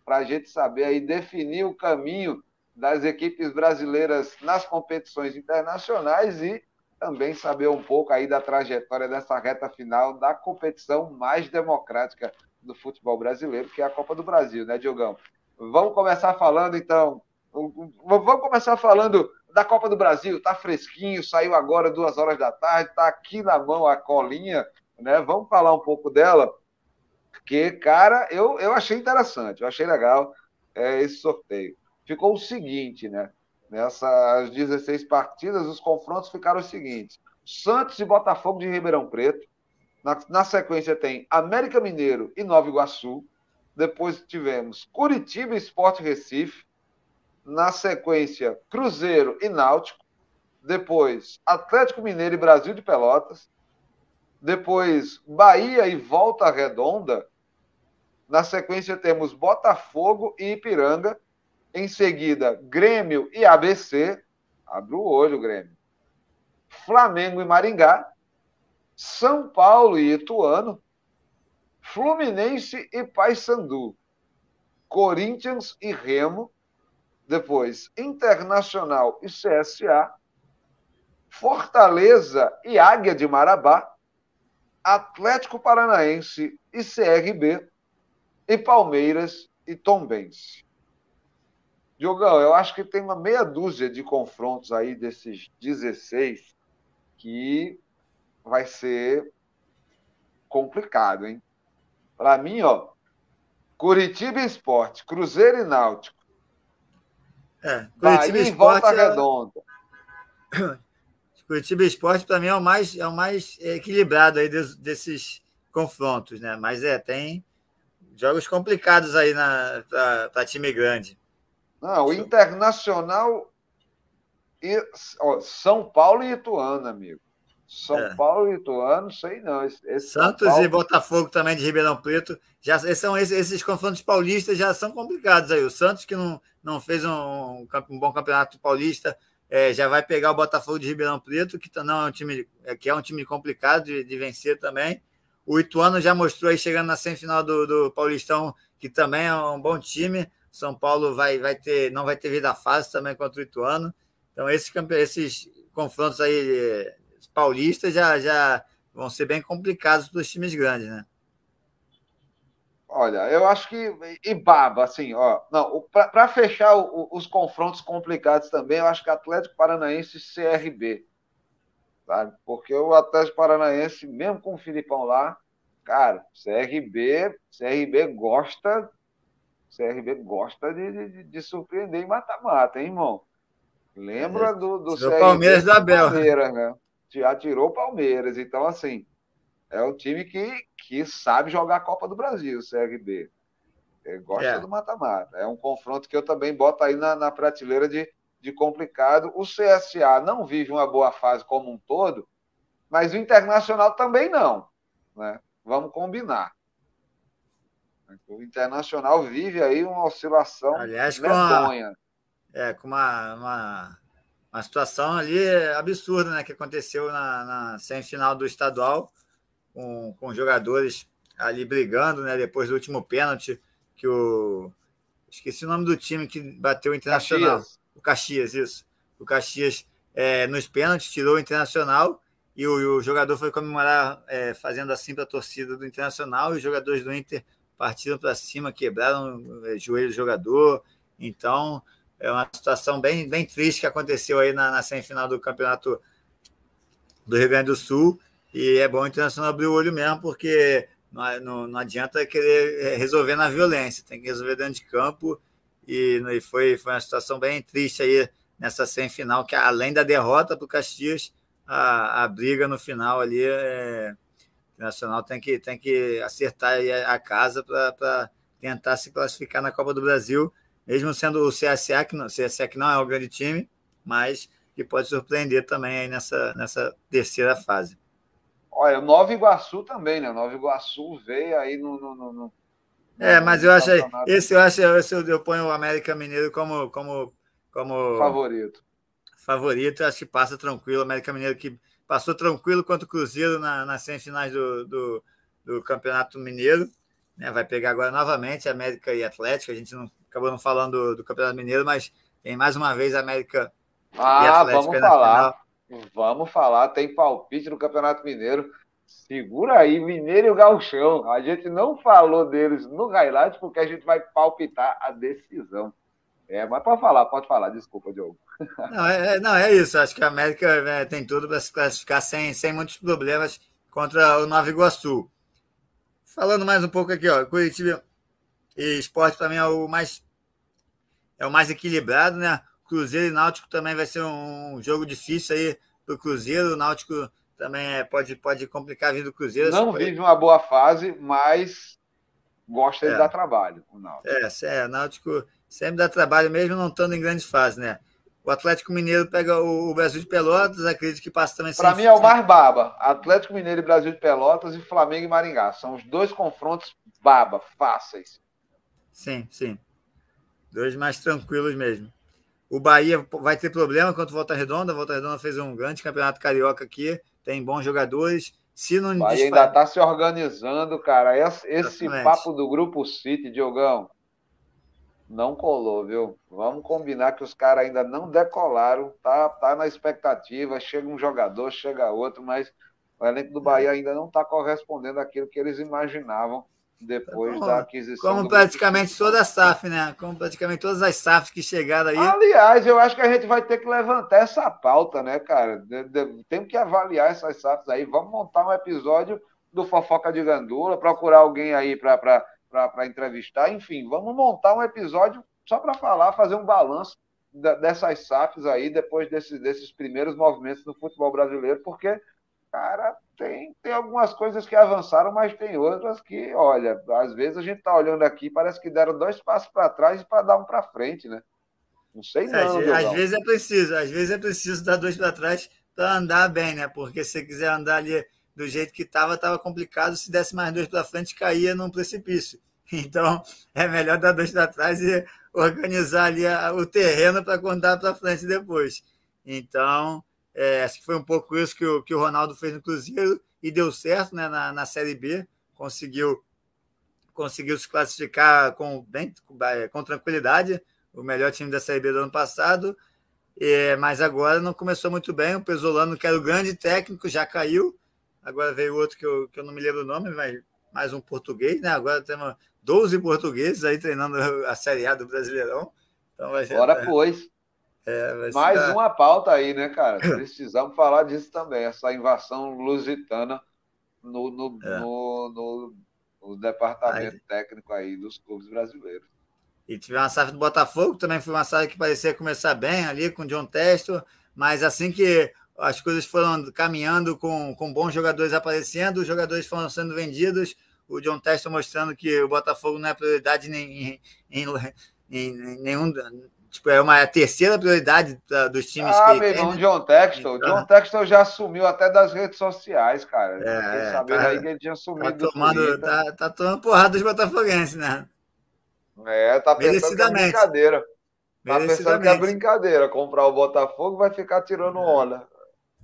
para a gente saber aí definir o caminho das equipes brasileiras nas competições internacionais e também saber um pouco aí da trajetória dessa reta final da competição mais democrática do futebol brasileiro, que é a Copa do Brasil, né, Diogão? Vamos começar falando, então. Vamos começar falando da Copa do Brasil. Tá fresquinho, saiu agora duas horas da tarde, tá aqui na mão a colinha né? Vamos falar um pouco dela, porque, cara, eu, eu achei interessante, eu achei legal é, esse sorteio. Ficou o seguinte, né? Nessas 16 partidas, os confrontos ficaram os seguintes: Santos e Botafogo de Ribeirão Preto. Na, na sequência tem América Mineiro e Nova Iguaçu. Depois tivemos Curitiba e Esporte Recife. Na sequência, Cruzeiro e Náutico. Depois, Atlético Mineiro e Brasil de Pelotas. Depois, Bahia e Volta Redonda. Na sequência, temos Botafogo e Ipiranga. Em seguida, Grêmio e ABC. Abre o olho, Grêmio. Flamengo e Maringá. São Paulo e Ituano. Fluminense e Paysandu. Corinthians e Remo. Depois, Internacional e CSA. Fortaleza e Águia de Marabá. Atlético Paranaense e CRB. E Palmeiras e Tombense. Diogão, eu acho que tem uma meia dúzia de confrontos aí desses 16 que vai ser complicado, hein? Para mim, ó, Curitiba Esporte, Cruzeiro e Náutico. É, Curitiba Bahia Volta é... Redonda. Curitiba Esporte, para mim, é o mais, é o mais equilibrado aí desses, desses confrontos, né? Mas é, tem jogos complicados aí para time grande. Não, o Internacional e ó, São Paulo e Ituano, amigo. São é. Paulo e Ituano, sei não. Esse Santos Paulo... e Botafogo também de Ribeirão Preto. Já são esses, esses, confrontos paulistas já são complicados aí. O Santos que não, não fez um, um bom campeonato paulista é, já vai pegar o Botafogo de Ribeirão Preto, que não é um time é, que é um time complicado de, de vencer também. O Ituano já mostrou aí chegando na semifinal do, do Paulistão que também é um bom time. São Paulo vai, vai ter, não vai ter vida fácil também contra o Ituano. Então, esses, esses confrontos aí paulistas já, já vão ser bem complicados para os times grandes, né? Olha, eu acho que. E baba, assim, ó. Não, para fechar o, os confrontos complicados também, eu acho que Atlético Paranaense e CRB. Sabe? Porque o Atlético Paranaense, mesmo com o Filipão lá, cara, CRB, CRB gosta CRB gosta de, de, de surpreender em mata-mata, hein, irmão? Lembra é, do, do CRB? Palmeiras da Bel. Palmeiras, né? Já tirou o Palmeiras. Então, assim, é um time que, que sabe jogar a Copa do Brasil, o CRB. Ele gosta é. do mata-mata. É um confronto que eu também boto aí na, na prateleira de, de complicado. O CSA não vive uma boa fase como um todo, mas o Internacional também não. Né? Vamos combinar. O Internacional vive aí uma oscilação Aliás, medonha. Com é, com uma, uma, uma, situação ali absurda né, que aconteceu na, na semifinal do estadual, com, com jogadores ali brigando, né, depois do último pênalti, que o. Esqueci o nome do time que bateu o Internacional. Caxias. O Caxias, isso. O Caxias, é, nos pênaltis, tirou o Internacional e o, o jogador foi comemorar é, fazendo assim para a torcida do Internacional e os jogadores do Inter partiram para cima, quebraram o eh, joelho do jogador. Então, é uma situação bem, bem triste que aconteceu aí na, na semifinal do campeonato do Rio Grande do Sul. E é bom o Internacional abrir o olho mesmo, porque não, não, não adianta querer eh, resolver na violência, tem que resolver dentro de campo. E, e foi, foi uma situação bem triste aí nessa semifinal, que além da derrota para o Caxias, a, a briga no final ali é, o Nacional tem que, tem que acertar a casa para tentar se classificar na Copa do Brasil, mesmo sendo o CSA, que não, CSA que não é um grande time, mas que pode surpreender também aí nessa, nessa terceira fase. Olha, o Nova Iguaçu também, né? O Nova Iguaçu veio aí no. no, no, no é, mas eu acho esse eu acho esse eu, eu ponho o América Mineiro como como como favorito. Favorito, acho que passa tranquilo. O América Mineiro que passou tranquilo contra o Cruzeiro na, nas semifinais do, do, do Campeonato Mineiro. Né? Vai pegar agora novamente América e Atlético. A gente não acabou não falando do, do Campeonato Mineiro, mas tem mais uma vez América ah, e Atlético. Vamos falar. Vamos falar. Tem palpite no Campeonato Mineiro. Segura aí, Mineiro e o Galchão. A gente não falou deles no highlight porque a gente vai palpitar a decisão. É, mas pode falar, pode falar, desculpa, Diogo. Não, é, é não, é isso. Acho que a América é, tem tudo para se classificar sem, sem muitos problemas contra o Nova Iguaçu. Falando mais um pouco aqui, ó, Curitiba e Esporte para mim é o mais é o mais equilibrado, né? Cruzeiro e Náutico também vai ser um jogo difícil aí para o Cruzeiro. O Náutico também é, pode, pode complicar a vida do Cruzeiro. Não vive uma boa fase, mas gosta é. de dar trabalho. O Náutico. É, é, Náutico sempre dá trabalho, mesmo não estando em grande fase, né? O Atlético Mineiro pega o Brasil de Pelotas, acredito que passa também Para mim é o mais baba. Atlético Mineiro e Brasil de Pelotas e Flamengo e Maringá. São os dois confrontos baba, fáceis. Sim, sim. Dois mais tranquilos mesmo. O Bahia vai ter problema contra o Volta Redonda. A Volta Redonda fez um grande campeonato carioca aqui, tem bons jogadores. Se não o Bahia ainda está se organizando, cara. Esse, esse papo do Grupo City, Diogão, não colou, viu? Vamos combinar que os caras ainda não decolaram, tá, tá na expectativa, chega um jogador, chega outro, mas o elenco do Bahia ainda não está correspondendo àquilo que eles imaginavam depois como, da aquisição. Como praticamente toda a SAF, né? Como praticamente todas as SAFs que chegaram aí. Aliás, eu acho que a gente vai ter que levantar essa pauta, né, cara? Temos que avaliar essas SAFs aí. Vamos montar um episódio do Fofoca de Gandula, procurar alguém aí para para entrevistar. Enfim, vamos montar um episódio só para falar, fazer um balanço dessas SAFs aí, depois desse, desses primeiros movimentos no futebol brasileiro, porque, cara, tem, tem algumas coisas que avançaram, mas tem outras que, olha, às vezes a gente está olhando aqui, parece que deram dois passos para trás e para dar um para frente, né? Não sei não. É, às, vezes é preciso, às vezes é preciso dar dois para trás para andar bem, né? Porque se você quiser andar ali do jeito que estava, estava complicado. Se desse mais dois para frente, caía num precipício. Então, é melhor dar dois para trás e organizar ali o terreno para contar para frente depois. Então, é, acho que foi um pouco isso que o, que o Ronaldo fez no Cruzeiro e deu certo né, na, na Série B. Conseguiu, conseguiu se classificar com, bem, com tranquilidade, o melhor time da Série B do ano passado. É, mas agora não começou muito bem. O Pesolano, que era o grande técnico, já caiu. Agora veio outro que eu, que eu não me lembro o nome, mas mais um português, né? Agora temos 12 portugueses aí treinando a Série A do Brasileirão. Então vai ser, Bora, pois. É, mais uma pauta aí, né, cara? Precisamos falar disso também, essa invasão lusitana no, no, é. no, no, departamento aí. técnico aí dos clubes brasileiros. E tive uma SAF do Botafogo, também foi uma SAF que parecia começar bem ali com o John Testo, mas assim que as coisas foram caminhando com, com bons jogadores aparecendo, os jogadores foram sendo vendidos, o John Testa mostrando que o Botafogo não é prioridade em, em, em, nenhum. Tipo, é uma terceira prioridade dos times ah, que meu irmão, né? John Textor. Então, John Textor já assumiu até das redes sociais, cara. É, sabendo tá, aí que ele tinha sumido. Tá tomando, tá, tá tomando porrada dos botafoguenses, né? É, tá pensando que é brincadeira. Tá pensando que é brincadeira. Comprar o Botafogo vai ficar tirando é. onda.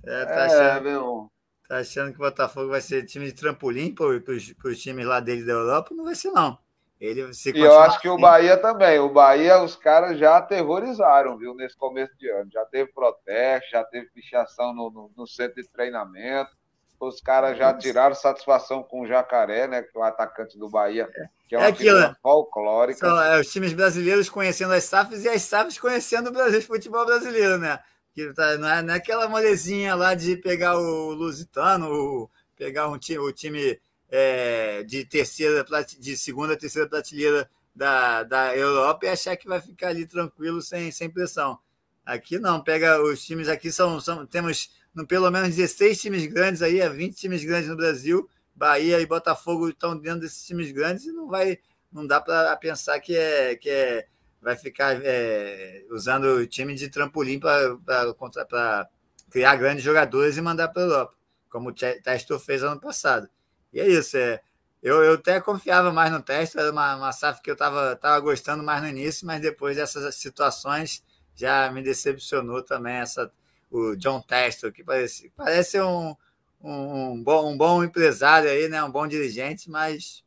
É, tá achando, meu. Tá achando que o Botafogo vai ser time de trampolim para os times lá dele da Europa? Não vai ser, não. Ele se e eu acho que o assim. Bahia também. O Bahia, os caras já aterrorizaram, viu, nesse começo de ano. Já teve protesto, já teve pichação no, no, no centro de treinamento. Os caras já tiraram satisfação com o Jacaré, né? Que é o atacante do Bahia, que é, é uma é aquilo, né? folclórica. São é, os times brasileiros conhecendo as SAFs e as SAFs conhecendo o Brasil de futebol brasileiro, né? Que tá, não, é, não é aquela molezinha lá de pegar o Lusitano, pegar um time, o time é, de terceira, de segunda, terceira prateleira da, da Europa e achar que vai ficar ali tranquilo, sem, sem pressão. Aqui não, pega os times aqui, são, são temos no, pelo menos 16 times grandes aí, 20 times grandes no Brasil. Bahia e Botafogo estão dentro desses times grandes e não vai, não dá para pensar que é, que é vai ficar é, usando o time de trampolim para criar grandes jogadores e mandar para a Europa, como o Testo fez ano passado. E é isso. É, eu, eu até confiava mais no Testo, era uma, uma SAF que eu estava tava gostando mais no início, mas depois dessas situações já me decepcionou também essa, o John Testo, que parece, parece um, um, um, bom, um bom empresário aí, né? um bom dirigente, mas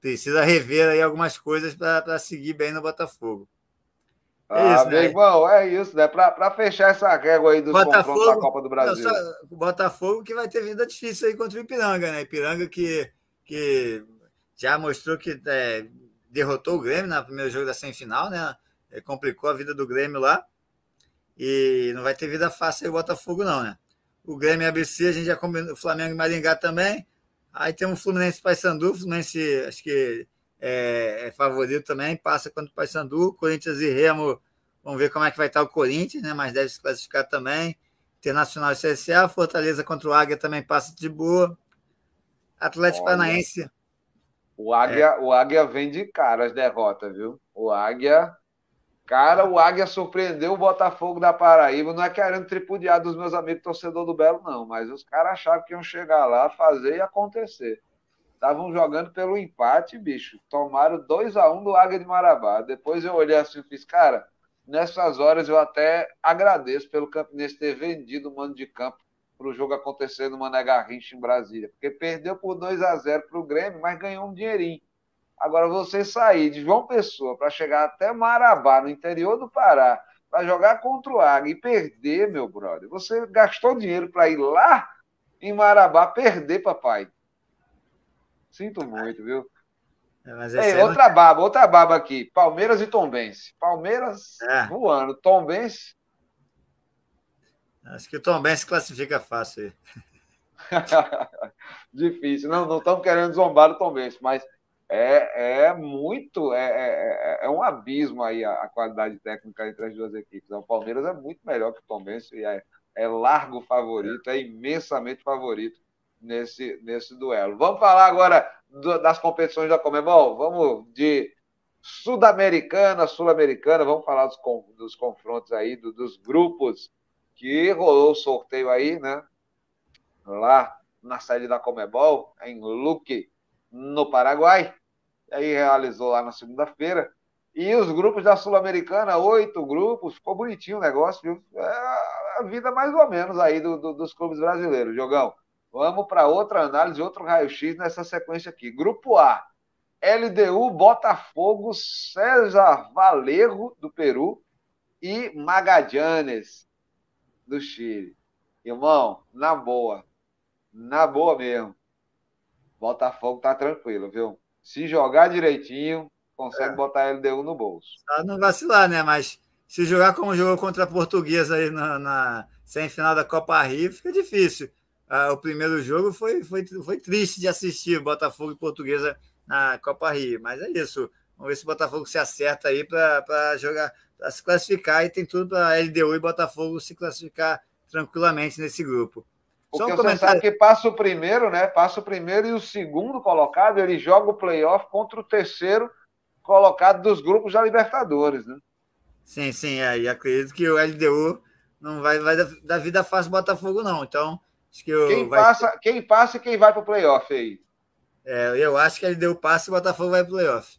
precisa rever aí algumas coisas para seguir bem no Botafogo. É ah, isso, meu né? irmão, é isso, né? Para fechar essa régua aí dos Botafogo, confrontos da Copa do Brasil. Não, só, o Botafogo que vai ter vida difícil aí contra o Ipiranga, né? Ipiranga que, que já mostrou que é, derrotou o Grêmio no primeiro jogo da semifinal, né? É, complicou a vida do Grêmio lá. E não vai ter vida fácil aí o Botafogo, não, né? o Grêmio e ABC, a gente já combinou, o Flamengo e Maringá também. Aí tem o Fluminense Paysandu, Fluminense acho que é, é, favorito também, passa contra o Paysandu, Corinthians e Remo, vamos ver como é que vai estar o Corinthians, né? Mas deve se classificar também. Internacional e CSA, Fortaleza contra o Águia também passa de boa. Atlético Olha, Paranaense. O Águia, é. o Águia vem de cara as derrotas, viu? O Águia. Cara, o Águia surpreendeu o Botafogo da Paraíba. Não é querendo tripudiar dos meus amigos torcedor do Belo, não, mas os caras achavam que iam chegar lá, fazer e acontecer. Estavam jogando pelo empate, bicho. Tomaram 2 a 1 um do Águia de Marabá. Depois eu olhei assim e fiz, cara, nessas horas eu até agradeço pelo Campinense ter vendido o mano de campo para o jogo acontecer no Mané Garrincha em Brasília. Porque perdeu por 2 a 0 para o Grêmio, mas ganhou um dinheirinho. Agora, você sair de João Pessoa para chegar até Marabá, no interior do Pará, para jogar contra o Águia e perder, meu brother, você gastou dinheiro para ir lá em Marabá perder, papai. Sinto muito, viu? É, Ei, outra baba, outra baba aqui. Palmeiras e Tombense. Palmeiras é. voando. Tombense. Acho que o Tombense classifica fácil aí. Difícil. Não, não estamos querendo zombar do Tombense, mas é, é muito, é, é, é, é um abismo aí a, a, qualidade técnica entre as duas equipes. O Palmeiras é muito melhor que o Benz e é, é largo favorito, é imensamente favorito nesse, nesse duelo. Vamos falar agora do, das competições da Comebol? Vamos de Sul-Americana, Sul-Americana, vamos falar dos, dos confrontos aí, do, dos grupos que rolou o sorteio aí, né? Lá na sede da Comebol, em Luque, no Paraguai aí realizou lá na segunda-feira. E os grupos da Sul-Americana, oito grupos, ficou bonitinho o negócio, viu? É a vida mais ou menos aí do, do, dos clubes brasileiros, Jogão. Vamos para outra análise, outro raio-x nessa sequência aqui. Grupo A, LDU, Botafogo, César Valerro, do Peru, e Magallanes, do Chile. Irmão, na boa, na boa mesmo. Botafogo tá tranquilo, viu? Se jogar direitinho, consegue é. botar a LDU no bolso. Só não vacilar, né? Mas se jogar como jogou contra a Portuguesa aí na, na semifinal da Copa Rio, fica difícil. Ah, o primeiro jogo foi, foi, foi triste de assistir Botafogo e Portuguesa na Copa Rio, mas é isso. Vamos ver se o Botafogo se acerta aí para jogar, para se classificar e tem tudo para LDU e Botafogo se classificar tranquilamente nesse grupo. Porque um você sabe que passa o primeiro, né? Passa o primeiro e o segundo colocado, ele joga o playoff contra o terceiro colocado dos grupos da Libertadores, né? Sim, sim, é, e acredito que o LDU não vai, vai dar vida fácil Botafogo, não. Então, acho que quem, passa, quem passa e quem vai para o playoff aí? É, eu acho que a LDU passa e o Botafogo vai para o playoff.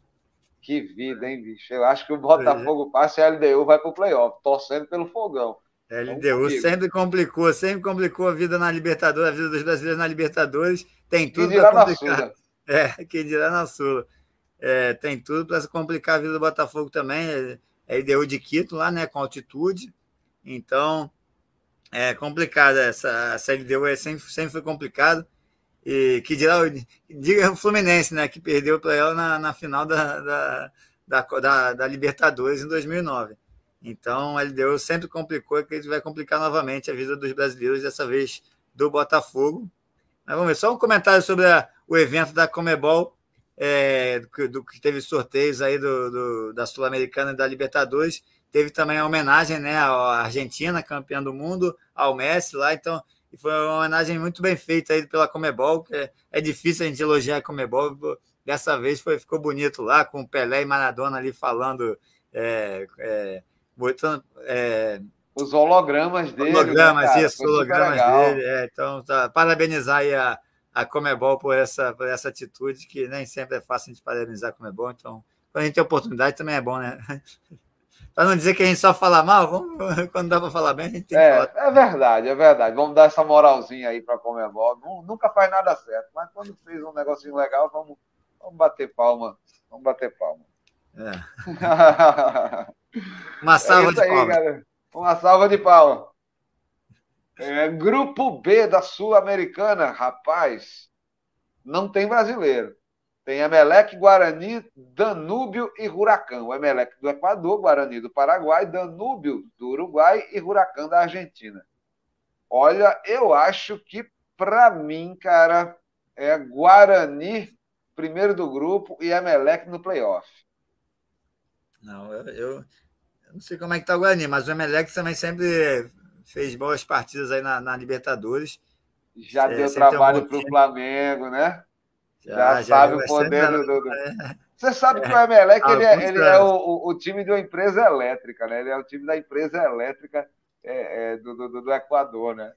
Que vida, hein, bicho? Eu acho que o Botafogo é. passa e a LDU vai para o playoff, torcendo pelo fogão. É, LDU sempre complicou, sempre complicou a vida na Libertadores, a vida dos brasileiros na Libertadores. Tem tudo para complicar. É, que dirá na Sula. É, tem tudo para complicar a vida do Botafogo também. É, LDU de Quito lá, né? Com altitude. Então, é complicado. Essa, essa LDU é sempre, sempre foi complicado. E que dirá, diga o Fluminense, né? Que perdeu para ela na, na final da, da, da, da, da Libertadores em 2009. Então, a LDU sempre complicou, que ele vai complicar novamente a vida dos brasileiros, dessa vez do Botafogo. Mas vamos ver, só um comentário sobre a, o evento da Comebol, é, do, do, que teve sorteios aí do, do da Sul-Americana e da Libertadores. Teve também a homenagem né, à Argentina, campeã do mundo, ao Messi lá. Então, foi uma homenagem muito bem feita aí pela Comebol, que é, é difícil a gente elogiar a Comebol. Dessa vez foi, ficou bonito lá, com o Pelé e Maradona ali falando. É, é, botando. É, os hologramas dele. Hologramas, né, isso, hologramas dele. É, então, tá, parabenizar aí a, a Comebol por essa, por essa atitude, que nem sempre é fácil de parabenizar a Comebol. Então, quando a gente tem oportunidade, também é bom, né? para não dizer que a gente só fala mal, vamos, quando dá para falar bem, a gente tem é, que falar. É verdade, é verdade. Vamos dar essa moralzinha aí para a Comebol. Nunca faz nada certo, mas quando fez um negocinho legal, vamos, vamos bater palma. Vamos bater palma. É. Uma salva é de palmas. Uma salva de palmas. É, grupo B da Sul-Americana, rapaz, não tem brasileiro. Tem Emelec, Guarani, Danúbio e Huracão. Emelec do Equador, Guarani do Paraguai, Danúbio do Uruguai e Huracão da Argentina. Olha, eu acho que, para mim, cara, é Guarani, primeiro do grupo, e Emelec no playoff. Não, eu, eu, eu, não sei como é que tá o Guarani, mas o Emelec também sempre fez boas partidas aí na, na Libertadores. Já é, deu trabalho para o Flamengo, né? Já, já, já sabe o poder do, do, Você sabe é. que o Emelec ele é, ele é o, o, time de uma empresa elétrica, né? Ele é o time da empresa elétrica é, é, do, do, do, Equador, né?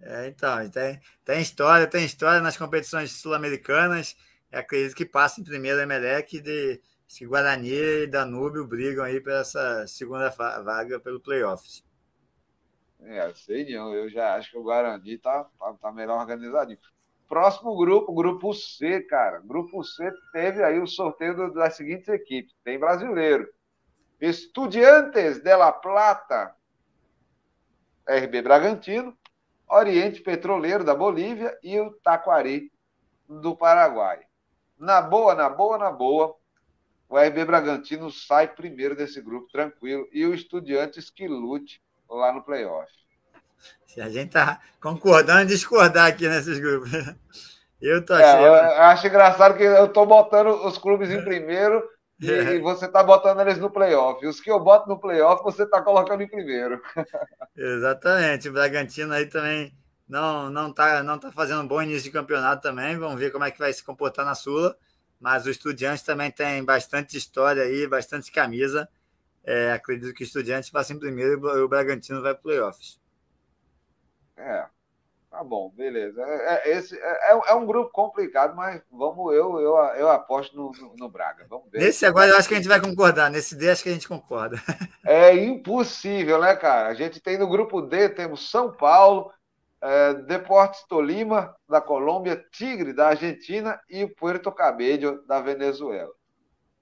É, então, tem, tem história, tem história nas competições sul-americanas. Acredito que passa em primeiro Emelec de se Guarani e Danúbio brigam aí para essa segunda vaga pelo playoffs. É, sei não, eu já acho que o Guarani tá, tá, tá melhor organizadinho. Próximo grupo, grupo C, cara. Grupo C teve aí o sorteio das seguintes equipes. Tem brasileiro. Estudiantes de La Plata, RB Bragantino, Oriente Petroleiro da Bolívia e o Taquari do Paraguai. Na boa, na boa, na boa, o RB Bragantino sai primeiro desse grupo, tranquilo, e o Estudiantes que lute lá no playoff. Se a gente tá concordando e discordar aqui nesses grupos. Eu tô achando. É, eu acho engraçado que eu tô botando os clubes em primeiro e, é. você tá botando eles no playoff. Os que eu boto no playoff, você tá colocando em primeiro. Exatamente. O Bragantino aí também não, não, tá, não tá fazendo um bom início de campeonato também. Vamos ver como é que vai se comportar na Sula. Mas o Estudiante também tem bastante história aí, bastante camisa. É, acredito que o Estudiante passa em primeiro e o Bragantino vai para playoffs. É, tá bom, beleza. É, é esse é, é, é, um grupo complicado, mas vamos, eu, eu, eu aposto no, no, no, Braga. Vamos ver. Nesse agora eu acho que a gente vai concordar. Nesse D acho que a gente concorda. É impossível, né, cara? A gente tem no grupo D, temos São Paulo, é, Deportes Tolima, da Colômbia, Tigre, da Argentina e o Puerto Cabello, da Venezuela.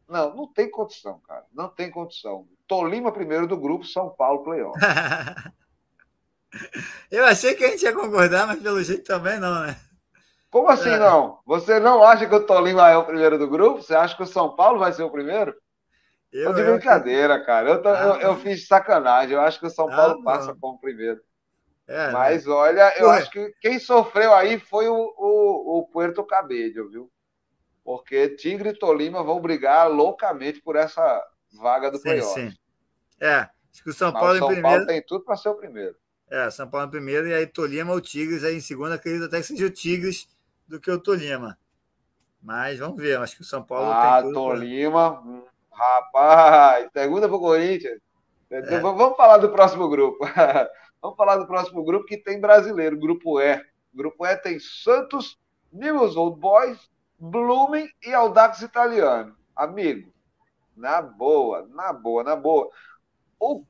Não, não tem condição, cara. Não tem condição. Tolima primeiro do grupo, São Paulo playoff. Eu achei que a gente ia concordar, mas pelo jeito também não, né? Como assim é. não? Você não acha que o Tolima é o primeiro do grupo? Você acha que o São Paulo vai ser o primeiro? Eu, tô de brincadeira, eu... cara. Eu, tô, ah, eu, eu, fiz sacanagem. Eu acho que o São Paulo ah, passa como primeiro. É, né? Mas né? olha, eu Ué. acho que quem sofreu aí foi o, o, o Puerto Cabello, viu? Porque Tigre e Tolima vão brigar loucamente por essa vaga do sim, playoff. Sim. É, acho que o São Paulo Mas o São Paulo tem tudo para ser o primeiro. É, São Paulo em primeiro e aí Tolima ou Tigres aí em segundo. Acredito até que seja o Tigres do que o Tolima. Mas vamos ver, acho que o São Paulo ah, tem tudo. Tolima, pra... rapaz, segunda para o Corinthians. É. Vamos falar do próximo grupo. vamos falar do próximo grupo que tem brasileiro, grupo E. Grupo E tem Santos, News Old Boys, Blooming e Audax Italiano. Amigo, na boa, na boa, na boa. O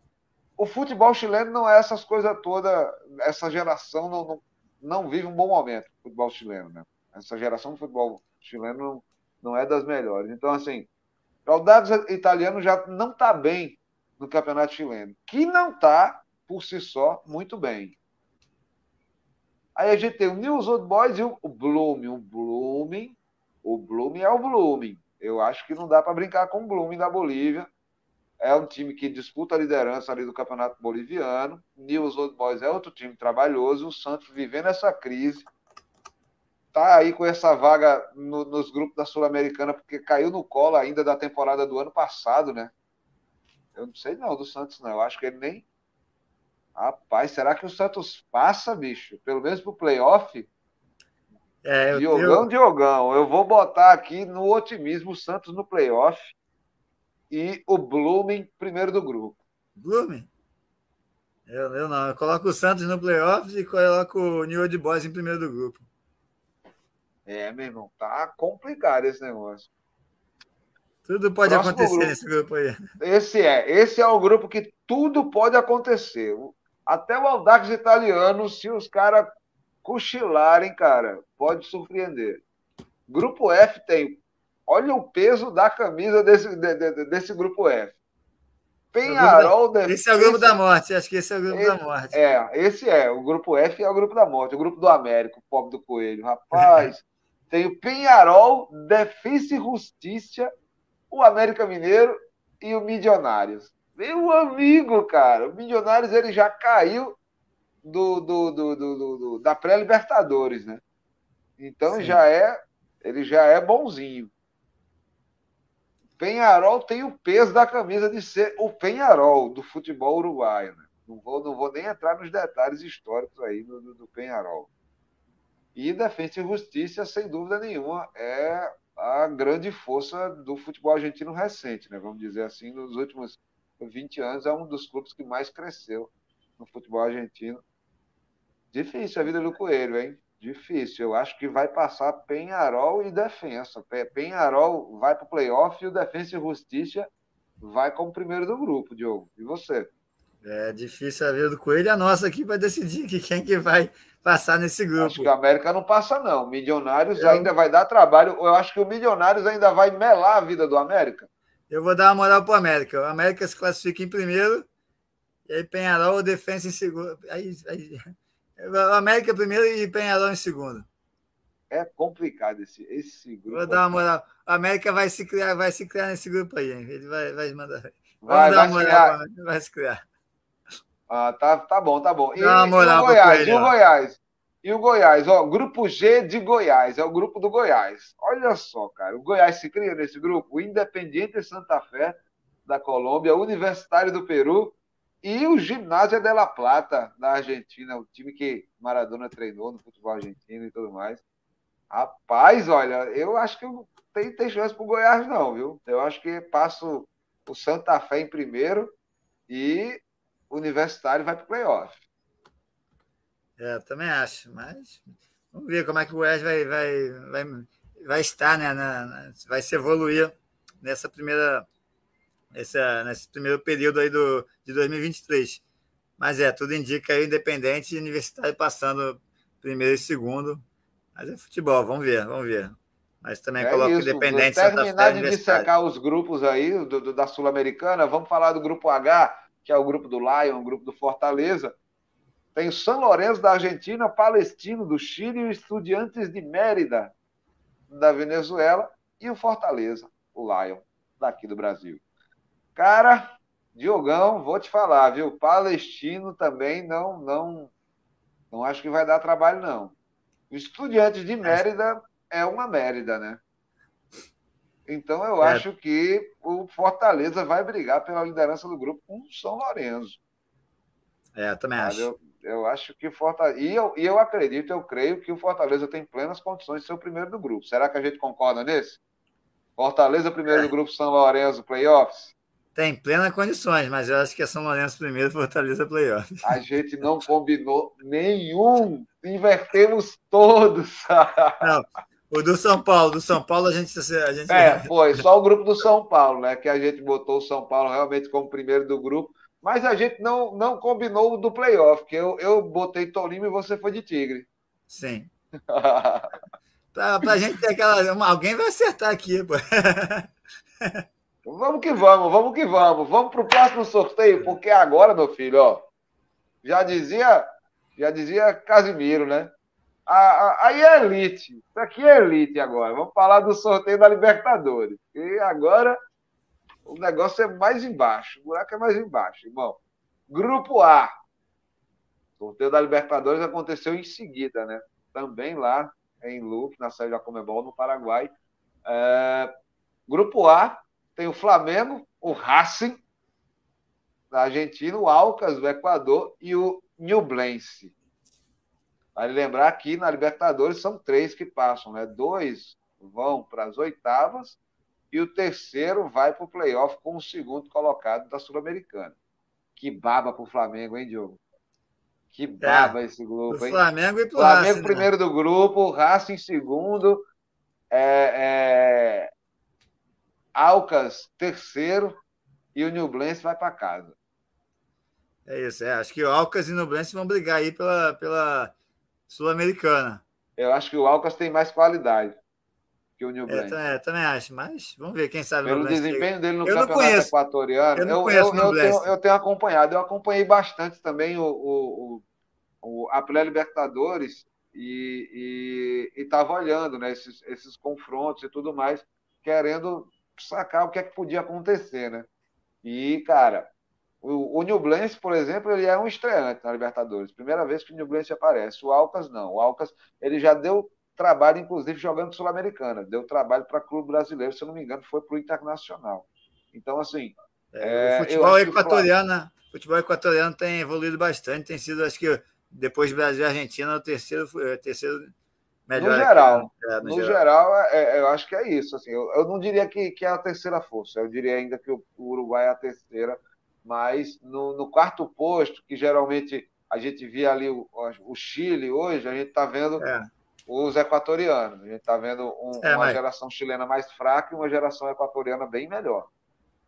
o futebol chileno não é essas coisas todas, essa geração não, não, não, vive um bom momento, futebol chileno, né? Essa geração do futebol chileno não, não é das melhores. Então, assim, o Audax italiano já não está bem no campeonato chileno, que não está, por si só, muito bem. Aí a gente tem o News Old Boys e o Blooming. O Blooming, o Blooming é o Blooming. Eu acho que não dá para brincar com o Blooming da Bolívia é um time que disputa a liderança ali do Campeonato Boliviano. News Old Boys é outro time trabalhoso. O Santos vivendo essa crise. Tá aí com essa vaga no, nos grupos da Sul-Americana, porque caiu no colo ainda da temporada do ano passado, né? Eu não sei não do Santos, não. Eu acho que ele nem. Rapaz, será que o Santos passa, bicho? Pelo menos pro playoff? É, eu, Diogão, eu... Diogão. Eu vou botar aqui no otimismo o Santos no playoff e o Blooming primeiro do grupo. Blooming? Eu, eu não, eu coloco o Santos no playoffs e coloco o New Old Boys em primeiro do grupo. É, meu irmão, tá complicado esse negócio. Tudo pode Próximo acontecer grupo. nesse grupo aí. Esse é, esse é o grupo que tudo pode acontecer. Até o Aldax italiano, se os caras cochilarem, cara, pode surpreender. Grupo F tem Olha o peso da camisa desse, de, de, desse grupo F. Penharol. Da... Esse é o grupo esse... da morte, acho que esse é o grupo esse... da morte. É, esse é. O grupo F é o grupo da morte, o grupo do América, o pobre do Coelho. Rapaz, tem o Penharol, Defensa e Justiça, o América Mineiro e o Milionários. Meu amigo, cara, o Milionários ele já caiu do, do, do, do da pré-Libertadores, né? Então Sim. já é, ele já é bonzinho. Penharol tem o peso da camisa de ser o Penharol do futebol uruguaio. Né? Não, vou, não vou nem entrar nos detalhes históricos aí do, do, do Penharol. E Defensa e Justiça, sem dúvida nenhuma, é a grande força do futebol argentino recente, né? vamos dizer assim, nos últimos 20 anos, é um dos clubes que mais cresceu no futebol argentino. Difícil a vida do Coelho, hein? Difícil. Eu acho que vai passar Penharol e Defensa. Penharol vai para o playoff e o Defensa e Justiça vai como primeiro do grupo, Diogo. E você? É difícil a vida do Coelho. A nossa aqui vai decidir que quem que vai passar nesse grupo. Acho que o América não passa, não. Milionários eu... ainda vai dar trabalho. Eu acho que o Milionários ainda vai melar a vida do América. Eu vou dar uma moral para o América. O América se classifica em primeiro, e aí Penharol, Defensa em segundo. Aí, aí América primeiro e Penharol em segundo. É complicado esse, esse grupo. Vou dar uma moral. A América vai se criar, vai se criar nesse grupo aí, hein? Ele vai, vai mandar. Vai, vai, moral, vai se criar. Ah, tá, tá bom, tá bom. E, e o Goiás, e o Goiás? E o Goiás, ó, grupo G de Goiás, é o grupo do Goiás. Olha só, cara, o Goiás se cria nesse grupo, o Independiente Santa Fé da Colômbia, Universitário do Peru e o Ginásio de La Plata, da Argentina, o time que Maradona treinou no futebol argentino e tudo mais. Rapaz, olha, eu acho que tem, tem chance pro Goiás, não, viu? Eu acho que passo o Santa Fé em primeiro e o Universitário vai pro playoff. É, também acho, mas vamos ver como é que o Goiás vai, vai, vai, vai estar, né? Na, na, vai se evoluir nessa primeira essa, nesse primeiro período aí do, de 2023. Mas é, tudo indica aí Independente e Universitário passando primeiro e segundo. Mas é futebol, vamos ver, vamos ver. Mas também é coloca isso. Independente terminar de dissecar os grupos aí do, do da Sul-Americana, vamos falar do grupo H, que é o grupo do Lion, o grupo do Fortaleza. Tem o São Lourenço da Argentina, Palestino do Chile e o Estudiantes de Mérida da Venezuela e o Fortaleza, o Lion, daqui do Brasil. Cara, Diogão, vou te falar, viu? Palestino também não, não, não acho que vai dar trabalho, não. O Estudiantes de Mérida é uma Mérida, né? Então eu é. acho que o Fortaleza vai brigar pela liderança do grupo com o São Lourenço. É, eu também acho. Eu, acho que Fortaleza. E eu, e eu acredito, eu creio que o Fortaleza tem plenas condições de ser o primeiro do grupo. Será que a gente concorda nesse? Fortaleza, primeiro é. do grupo, São Lourenço, playoffs? Tem plena condições, mas eu acho que é São Lourenço primeiro, Fortaleza playoff. A gente não combinou nenhum, invertemos todos. Não, o do São Paulo, do São Paulo a gente, a gente. É, foi só o grupo do São Paulo, né? Que a gente botou o São Paulo realmente como primeiro do grupo, mas a gente não, não combinou o do playoff, que eu, eu botei Tolima e você foi de Tigre. Sim. pra, pra gente ter aquela. Alguém vai acertar aqui, pô. Vamos que vamos, vamos que vamos. Vamos para o próximo sorteio, porque agora, meu filho, ó, já dizia, já dizia Casimiro, né? Aí é elite. Isso aqui é elite agora. Vamos falar do sorteio da Libertadores. E agora o negócio é mais embaixo. O buraco é mais embaixo, irmão. Grupo A. O sorteio da Libertadores aconteceu em seguida, né? Também lá em Luque, na sede da Comebol, no Paraguai. É... Grupo A, tem o Flamengo, o Racing da Argentina, o Alcas do Equador e o Nublense. Vale lembrar que na Libertadores são três que passam, né? Dois vão para as oitavas e o terceiro vai para o playoff com o segundo colocado da Sul-Americana. Que baba para o Flamengo, hein, Diogo? Que baba é, esse grupo, hein? Flamengo e pro Flamengo Racing, né? primeiro né? do grupo, Racing segundo, é, é, Alcas, terceiro, e o Nublense vai para casa. É isso, é. Acho que o Alcas e o Nublense vão brigar aí pela, pela Sul-Americana. Eu acho que o Alcas tem mais qualidade que o Nublense. É, também, também acho, mas vamos ver quem sabe. Pelo desempenho dele no eu campeonato equatoriano, eu, eu, eu, eu, tenho, eu tenho acompanhado. Eu acompanhei bastante também o, o, o a pré-Libertadores e estava olhando né, esses, esses confrontos e tudo mais, querendo sacar o que é que podia acontecer, né? E, cara, O, o Nublense, por exemplo, ele é um estreante na Libertadores. Primeira vez que o Nublense aparece. O Alcas não. O Alcas ele já deu trabalho, inclusive, jogando Sul-Americana. Deu trabalho para clube brasileiro, se eu não me engano, foi para o Internacional. Então, assim. É, o futebol equatoriano, que... futebol equatoriano tem evoluído bastante, tem sido, acho que depois Brasil e Argentina, o terceiro, é, terceiro melhor. No geral, é, no, no geral, geral é, é, eu acho que é isso. Assim, eu, eu não diria que, que é a terceira força, eu diria ainda que o, o Uruguai é a terceira, mas no, no, quarto posto, que geralmente a gente via ali o, o Chile hoje, a gente está vendo é. Os equatorianos. A gente está vendo um, é, uma mas... geração chilena mais fraca e uma geração equatoriana bem melhor.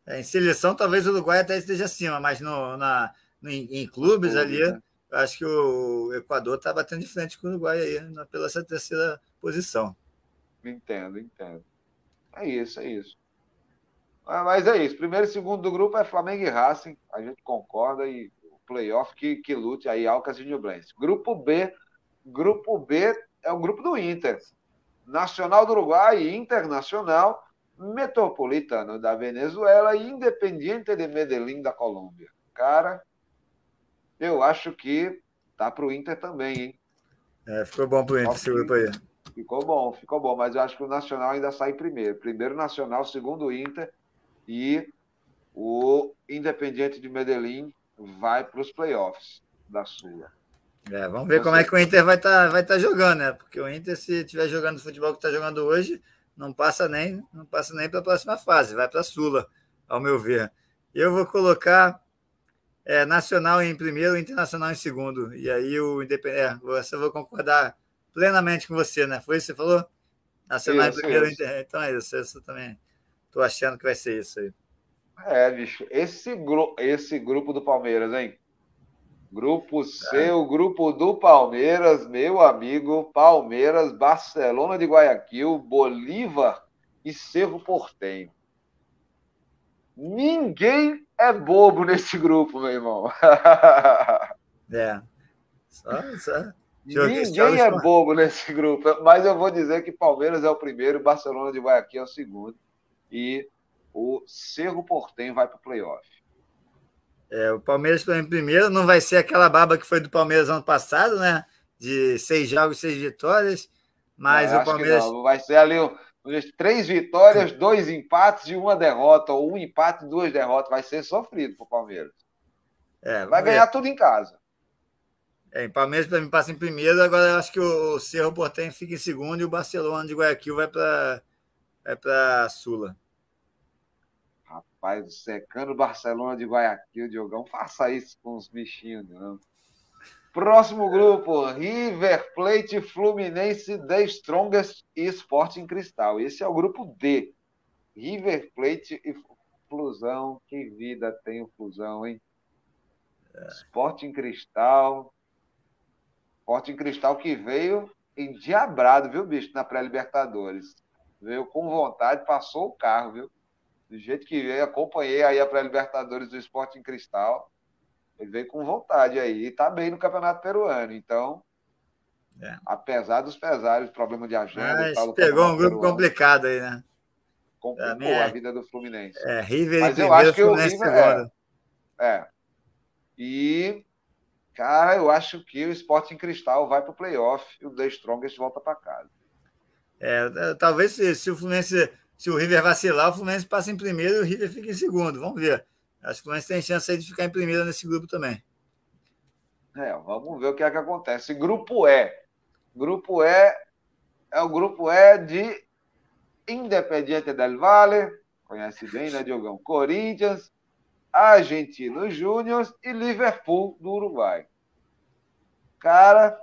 É, em seleção, talvez o Uruguai até esteja acima, mas no, na, no, em, clubes ali, né? acho que o Equador está batendo de frente com o Uruguai aí, pela essa terceira posição. Entendo, entendo. É isso, é isso. Ah, mas é isso. Primeiro e segundo do grupo é Flamengo e Racing. A gente concorda e o playoff que, que lute aí Alcas e Nublense. Grupo B. Grupo B é o grupo do Inter. Nacional do Uruguai, Internacional, Metropolitano da Venezuela e Independiente de Medellín da Colômbia. Cara, eu acho que tá para o Inter também, hein? É, ficou bom para o Inter esse grupo aí. Ficou bom, ficou bom, mas eu acho que o Nacional ainda sai primeiro. Primeiro Nacional, segundo Inter e o Independiente de Medellín vai para os playoffs da Sula. É, vamos ver como é que o Inter vai estar tá, vai tá jogando, né? Porque o Inter, se estiver jogando o futebol que está jogando hoje, não passa nem não passa nem para a próxima fase, vai para a Sula, ao meu ver. Eu vou colocar é, Nacional em primeiro, Internacional em segundo. E aí o Independente. É, eu vou concordar plenamente com você, né? Foi isso que você falou? Nacional isso, em primeiro, isso. então é isso. Essa também. Tô achando que vai ser isso aí. É, bicho. Esse, gru... esse grupo do Palmeiras, hein? Grupo C, o grupo do Palmeiras, meu amigo. Palmeiras, Barcelona de Guayaquil, Bolívar e Cerro Portenho. Ninguém é bobo nesse grupo, meu irmão. é. Só, só. Ninguém é bobo nesse grupo, mas eu vou dizer que Palmeiras é o primeiro, Barcelona de Guayaquil é o segundo e o Cerro Portem vai para o playoff. É, o Palmeiras em primeiro, não vai ser aquela baba que foi do Palmeiras ano passado, né? De seis jogos, seis vitórias, mas é, o Palmeiras. Vai ser ali três vitórias, dois empates e uma derrota, ou um empate e duas derrotas. Vai ser sofrido para o Palmeiras. É, vai ganhar ver. tudo em casa. É, o Palmeiras para mim passa em primeiro, agora eu acho que o Cerro Portem fica em segundo e o Barcelona de Guayaquil vai para vai para Sula. Rapaz, secando o Barcelona de Guayaquil, Diogão, faça isso com os bichinhos, não. Próximo grupo, River Plate, Fluminense, The Strongest e Sporting Cristal. Esse é o grupo D. River Plate e Flusão. Que vida tem o Flusão, hein? Sporting Cristal. Sporting Cristal que veio endiabrado, viu, bicho, na pré-Libertadores. Veio com vontade, passou o carro, viu? Do jeito que veio, acompanhei aí a pré-Libertadores do Sporting Cristal ele veio com vontade aí e está bem no Campeonato Peruano. Então, é. apesar dos pesares, problema de agenda Mas. Pegou um grupo peruano, complicado aí, né? Complicou é, a vida do Fluminense. É, River Mas eu acho que o River é, é. E, cara, eu acho que o Sporting Cristal vai para o playoff e o The Strongest volta para casa. É, é, talvez se, se, o Fluminense, se o River vacilar, o Fluminense passa em primeiro e o River fica em segundo. Vamos ver. Acho que o Fluminense tem chance de ficar em primeiro nesse grupo também. É, vamos ver o que é que acontece. Grupo E. Grupo E é o grupo E de Independiente del Valle, conhece bem, né, Diogão? Corinthians, Argentinos Júnior e Liverpool do Uruguai. Cara.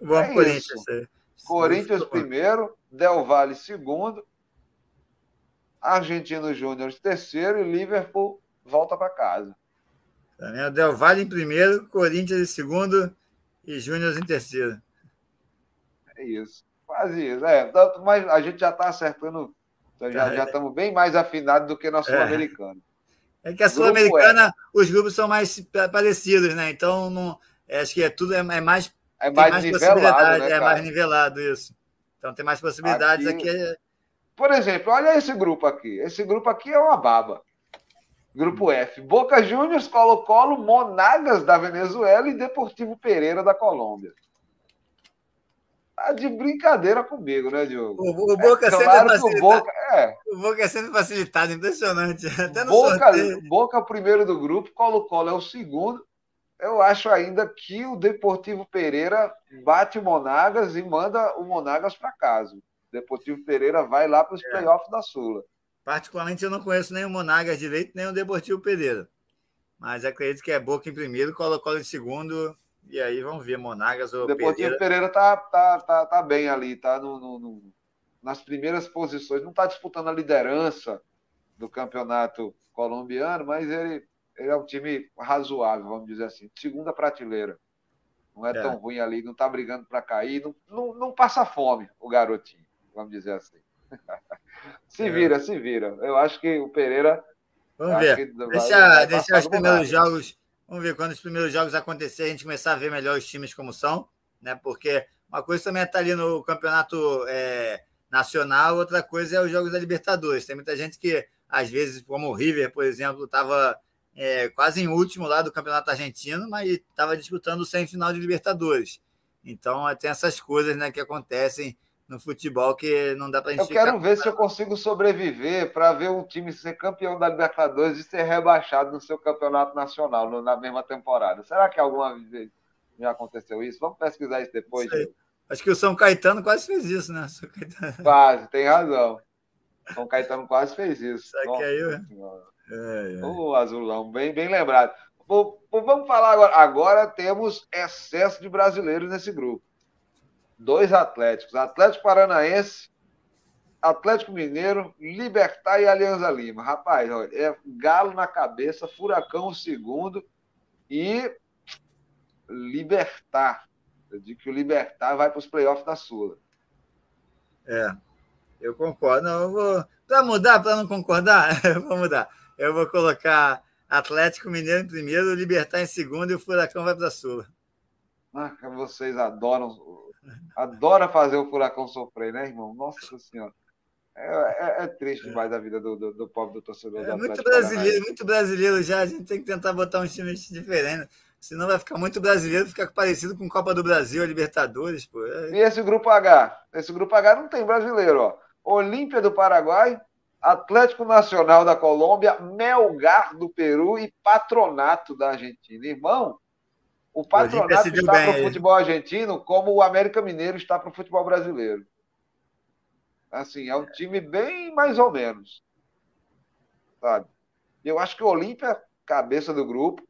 Vamos é Corinthians. É. Corinthians primeiro, Del Valle segundo, Argentino Júnior terceiro e Liverpool volta para casa. Também o Del Valle em primeiro, Corinthians em segundo e Júnior em terceiro. É isso. Quase isso. É, mas a gente já está acertando, então já, é. já estamos bem mais afinados do que nosso é. sul-americano. É que a Sul-Americana, é. os grupos são mais parecidos, né? Então, não, é, acho que é tudo é, é mais. É mais, mais nivelado. Né, é mais nivelado, isso. Então tem mais possibilidades aqui. aqui por exemplo, olha esse grupo aqui. Esse grupo aqui é uma baba. Grupo F, Boca Juniors, Colo-Colo, Monagas da Venezuela e Deportivo Pereira da Colômbia. Tá de brincadeira comigo, né, Diogo? O, o Boca é, claro sempre o Boca, é. O Boca é sempre facilitado, impressionante. Até no Boca, Boca é o primeiro do grupo, Colo-Colo é o segundo. Eu acho ainda que o Deportivo Pereira bate o Monagas e manda o Monagas para casa. O Deportivo Pereira vai lá para os é. playoffs da Sula. Particularmente, eu não conheço nem o Monagas direito, nem o Deportivo Pereira. Mas acredito que é Boca em primeiro, Colo-Colo em segundo. E aí vamos ver Monagas ou Deportivo Pereira. Pereira tá, tá, tá, tá bem ali, tá no, no, no, nas primeiras posições. Não está disputando a liderança do campeonato colombiano, mas ele, ele é um time razoável, vamos dizer assim. Segunda prateleira. Não é, é. tão ruim ali, não está brigando para cair, não, não, não passa fome o garotinho, vamos dizer assim. Se vira, se vira. Eu acho que o Pereira. Vamos ver. Deixa, deixa os primeiros jogos. Vamos ver quando os primeiros jogos acontecerem, a gente começar a ver melhor os times como são, né? Porque uma coisa também é estar tá ali no campeonato é, nacional, outra coisa é os jogos da Libertadores. Tem muita gente que, às vezes, como o River, por exemplo, estava é, quase em último lá do campeonato argentino, mas estava disputando o semifinal de Libertadores. Então, tem essas coisas né, que acontecem no futebol que não dá para gente. Eu quero ver se eu consigo sobreviver para ver um time ser campeão da Libertadores e ser rebaixado no seu campeonato nacional no, na mesma temporada. Será que alguma vez já aconteceu isso? Vamos pesquisar isso depois. Acho que o São Caetano quase fez isso, né? Quase, tem razão. São Caetano quase fez isso. Será que aí, é. O azulão, bem, bem lembrado. Vamos falar agora. Agora temos excesso de brasileiros nesse grupo dois Atléticos, Atlético Paranaense, Atlético Mineiro, Libertar e Alianza Lima. Rapaz, olha, é Galo na cabeça, Furacão o segundo e Libertar. Eu digo que o Libertar vai para os playoffs da Sula. É, eu concordo. Para mudar, para não concordar, vou mudar. Eu vou colocar Atlético Mineiro em primeiro, Libertar em segundo e o Furacão vai para a Sula. Ah, vocês adoram Adora fazer o furacão sofrer, né, irmão? Nossa Senhora. É, é, é triste demais a vida do, do, do pobre do torcedor. É do muito brasileiro, muito brasileiro já. A gente tem que tentar botar um time diferente. Senão vai ficar muito brasileiro, ficar parecido com Copa do Brasil, a Libertadores. Pô. É... E esse grupo H? Esse grupo H não tem brasileiro, ó. Olímpia do Paraguai, Atlético Nacional da Colômbia, Melgar do Peru e Patronato da Argentina. Irmão, o patronato está para o futebol argentino como o América Mineiro está para o futebol brasileiro. Assim, é um time bem mais ou menos. Sabe? Eu acho que o Olímpia é cabeça do grupo.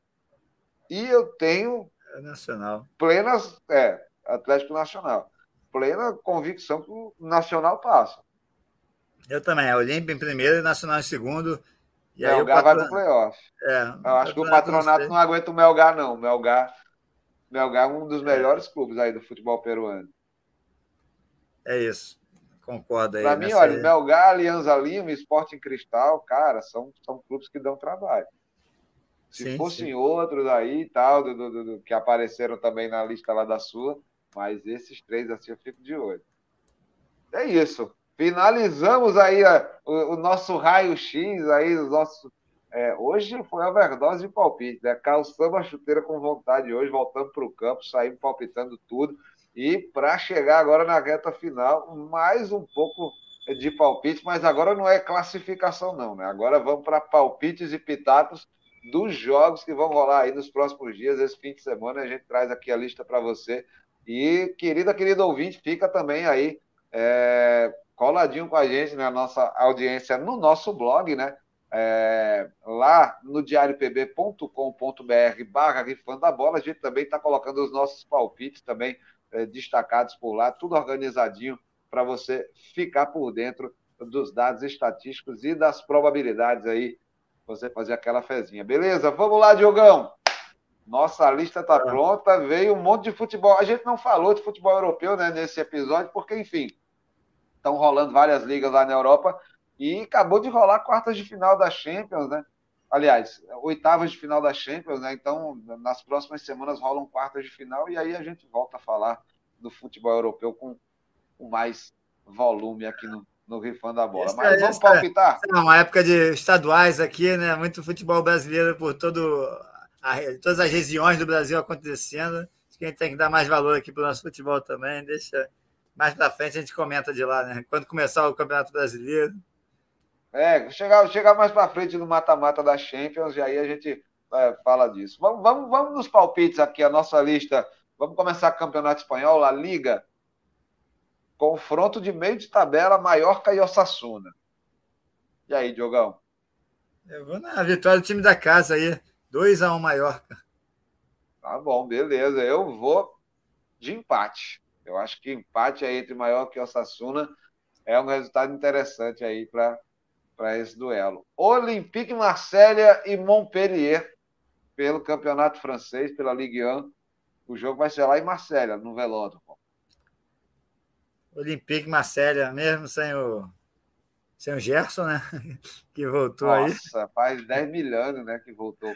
E eu tenho. É nacional. Plenas. É, Atlético Nacional. Plena convicção que o Nacional passa. Eu também. A Olímpia em primeiro e Nacional em segundo. E Melgar aí o patron... vai para o playoff. É, eu acho que o patronato não, não aguenta o Melgar, não. O Melgar Melgar é um dos melhores clubes aí do futebol peruano. É isso. Concordo aí. Para mim, olha, Melgar, Alianza Lima, Esporte em Cristal, cara, são, são clubes que dão trabalho. Se sim, fossem sim. outros aí e tal, do, do, do, que apareceram também na lista lá da sua, mas esses três assim eu fico de olho. É isso. Finalizamos aí o, o nosso raio-x aí, os nossos é, hoje foi overdose de palpite, né? Calçamos a chuteira com vontade hoje, voltando para o campo, saímos palpitando tudo. E para chegar agora na reta final, mais um pouco de palpite, mas agora não é classificação, não, né? Agora vamos para palpites e pitacos dos jogos que vão rolar aí nos próximos dias, esse fim de semana. A gente traz aqui a lista para você. E, querida, querido ouvinte, fica também aí é, coladinho com a gente na nossa audiência no nosso blog, né? é, lá no diariopb.com.br barra rifando a bola, a gente também está colocando os nossos palpites também é, destacados por lá, tudo organizadinho para você ficar por dentro dos dados estatísticos e das probabilidades aí, você fazer aquela fezinha. Beleza? Vamos lá, Diogão! Nossa lista está pronta, veio um monte de futebol. A gente não falou de futebol europeu né, nesse episódio, porque, enfim, estão rolando várias ligas lá na Europa, e acabou de rolar quartas de final da Champions, né? Aliás, oitavas de final da Champions, né? Então, nas próximas semanas rolam quartas de final e aí a gente volta a falar do futebol europeu com, com mais volume aqui no, no Rifando da Bola. Mas vamos palpitar? É uma época de estaduais aqui, né? Muito futebol brasileiro por todo, a, todas as regiões do Brasil acontecendo. Acho que a gente tem que dar mais valor aqui para o nosso futebol também. Deixa mais para frente a gente comenta de lá, né? Quando começar o Campeonato Brasileiro. É, chegar, chegar mais para frente no mata-mata da Champions, e aí a gente é, fala disso. Vamos, vamos, vamos nos palpites aqui, a nossa lista. Vamos começar o Campeonato Espanhol, a Liga. Confronto de meio de tabela, Mallorca e Osasuna. E aí, Diogão? Eu vou na vitória do time da casa aí. 2x1 um Mallorca. Tá bom, beleza. Eu vou de empate. Eu acho que empate aí entre Mallorca e Osasuna é um resultado interessante aí para esse duelo. Olympique Marselha e Montpellier pelo campeonato francês, pela Ligue 1. O jogo vai ser lá em Marselha, no Velódromo. Olympique Marselha, mesmo sem o, sem o Gerson, né? Que voltou Nossa, aí. Nossa, faz 10 mil anos né, que voltou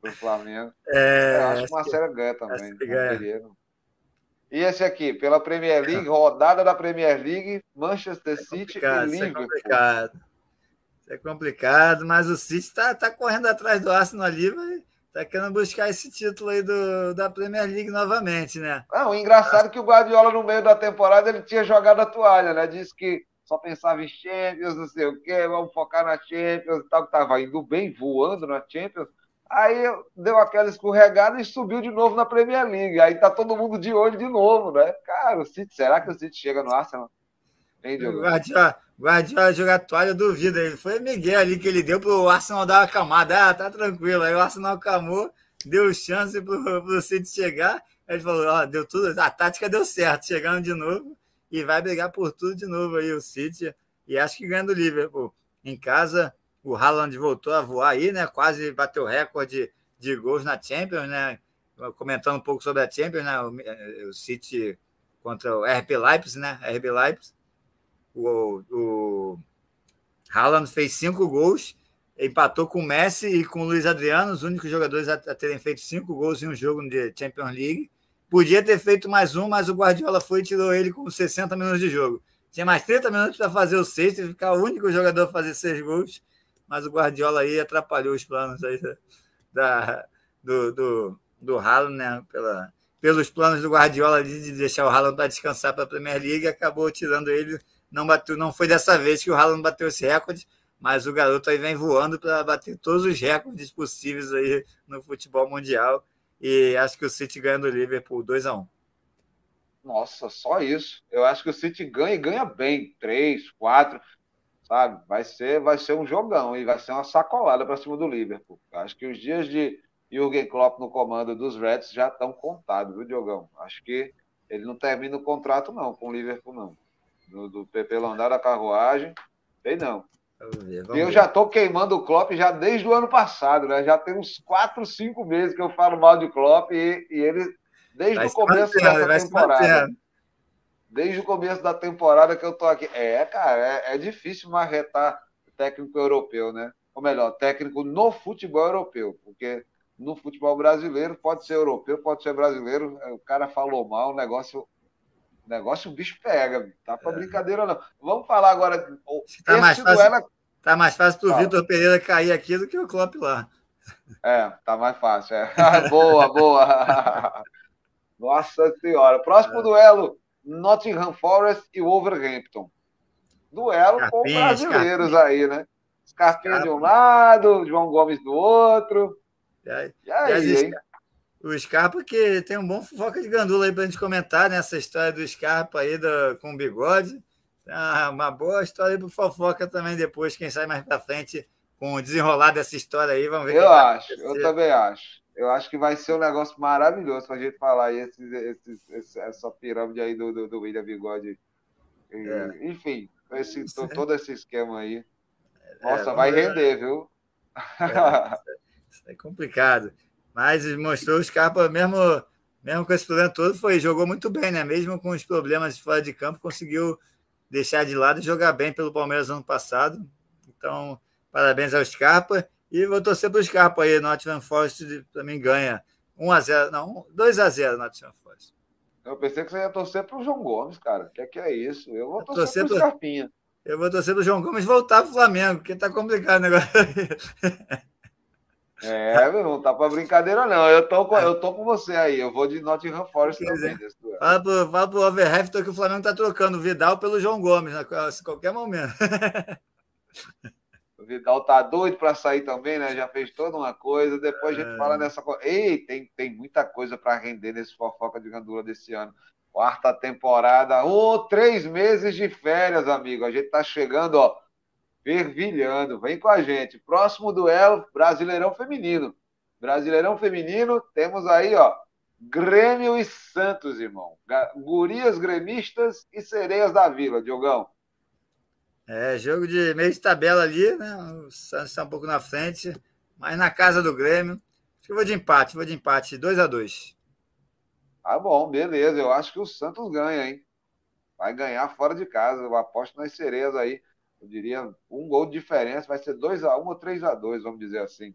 para o Flamengo. É, Eu acho que o Marcelo ganha também. Ganha. E esse aqui, pela Premier League, rodada da Premier League, Manchester é City e Liverpool. É complicado é complicado, mas o City está tá correndo atrás do Arsenal ali, está querendo buscar esse título aí do, da Premier League novamente, né? Não, o engraçado é que o Guardiola, no meio da temporada, ele tinha jogado a toalha, né? Disse que só pensava em Champions, não sei o quê, vamos focar na Champions e tal, que estava indo bem, voando na Champions. Aí deu aquela escorregada e subiu de novo na Premier League. Aí tá todo mundo de olho de novo, né? Cara, o City, será que o City chega no Arsenal? Guardiola, Guardiola jogar toalha, duvido. Ele foi Miguel ali que ele deu pro Arsenal dar uma acalmada. Ah, tá tranquilo. Aí o Arsenal acalmou, deu chance pro, pro City chegar. Aí ele falou: ó, deu tudo, a tática deu certo. Chegando de novo e vai brigar por tudo de novo aí o City. E acho que ganha do Liverpool. Em casa, o Haaland voltou a voar aí, né? Quase bateu recorde de gols na Champions, né? Comentando um pouco sobre a Champions, né? O, o City contra o RB Leipzig, né? RB Leipzig o, o Haaland fez cinco gols, empatou com o Messi e com o Luiz Adriano, os únicos jogadores a, a terem feito cinco gols em um jogo de Champions League. Podia ter feito mais um, mas o Guardiola foi e tirou ele com 60 minutos de jogo. Tinha mais 30 minutos para fazer o sexto e ficar o único jogador a fazer seis gols, mas o Guardiola aí atrapalhou os planos aí da, do, do, do Haaland, né? Pela, pelos planos do Guardiola de deixar o Haaland para descansar para a Premier League, acabou tirando ele não bateu, não foi dessa vez que o Haaland bateu esse recorde, mas o garoto aí vem voando para bater todos os recordes possíveis aí no futebol mundial. E acho que o City ganha do Liverpool 2 a 1 Nossa, só isso. Eu acho que o City ganha e ganha bem. 3, 4, sabe? Vai ser, vai ser um jogão e vai ser uma sacolada para cima do Liverpool. Acho que os dias de Jürgen Klopp no comando dos Reds já estão contados, viu, Diogão? Acho que ele não termina o contrato, não, com o Liverpool, não do, do pelo andar da carruagem. Sei não. Ver, eu ver. já estou queimando o Klopp já desde o ano passado, né? Já tem uns 4, 5 meses que eu falo mal de Klopp e, e ele, desde vai o começo dessa temporada. Desde o começo da temporada que eu tô aqui. É, cara, é, é difícil marretar técnico europeu, né? Ou melhor, técnico no futebol europeu, porque no futebol brasileiro pode ser europeu, pode ser brasileiro. O cara falou mal, o negócio negócio o bicho pega, tá pra é. brincadeira não. Vamos falar agora. Tá mais, fácil, duelo... tá mais fácil pro Vitor Pereira cair aqui do que o Klopp lá. É, tá mais fácil. É. boa, boa. Nossa Senhora. Próximo é. duelo: Nottingham Forest e Wolverhampton. Duelo Scarpinha, com brasileiros aí, né? Scarpinha de um lado, João Gomes do outro. E aí, e aí hein? o Scarpa, que tem um bom fofoca de gandula aí para a gente comentar nessa né? história do Scarpa aí do, com o bigode. Ah, uma boa história para fofoca também depois, quem sai mais para frente com o desenrolar dessa história aí. Vamos ver. Eu acho, eu também acho. Eu acho que vai ser um negócio maravilhoso para a gente falar aí esses, esses, essa pirâmide aí do, do, do William Bigode. É. Enfim, esse, todo esse esquema aí. É, Nossa, é, vai render, viu? É, é complicado. Mas mostrou o Scarpa, mesmo, mesmo com esse problema todo, foi, jogou muito bem, né? Mesmo com os problemas fora de campo, conseguiu deixar de lado e jogar bem pelo Palmeiras ano passado. Então, parabéns ao Scarpa. E vou torcer para o Scarpa aí. Nottingham Forest também ganha 1x0, não, 2x0 Nottingham Forest. Eu pensei que você ia torcer para o João Gomes, cara. O que é, que é isso? Eu vou torcer, para o Scarpinha. Eu vou torcer do João Gomes voltar pro Flamengo, porque tá complicado o negócio. É, não tá para brincadeira, não. Eu tô, com, eu tô com você aí. Eu vou de Nottingham Forest também. Fala pro, fala pro Overhampton que o Flamengo tá trocando o Vidal pelo João Gomes, né, a qualquer momento. O Vidal tá doido para sair também, né? Já fez toda uma coisa. Depois a gente é. fala nessa coisa. Ei, tem, tem muita coisa para render nesse fofoca de gandula desse ano. Quarta temporada, oh, três meses de férias, amigo. A gente tá chegando, ó fervilhando. Vem com a gente. Próximo duelo, Brasileirão Feminino. Brasileirão Feminino, temos aí, ó, Grêmio e Santos, irmão. Gurias gremistas e sereias da Vila, Diogão. É, jogo de meio de tabela ali, né? O Santos está um pouco na frente, mas na casa do Grêmio. Acho que eu vou de empate, vou de empate, 2 a 2 Tá bom, beleza. Eu acho que o Santos ganha, hein? Vai ganhar fora de casa. Eu aposto nas sereias aí eu diria, um gol de diferença, vai ser 2 a 1 ou 3 a 2 vamos dizer assim.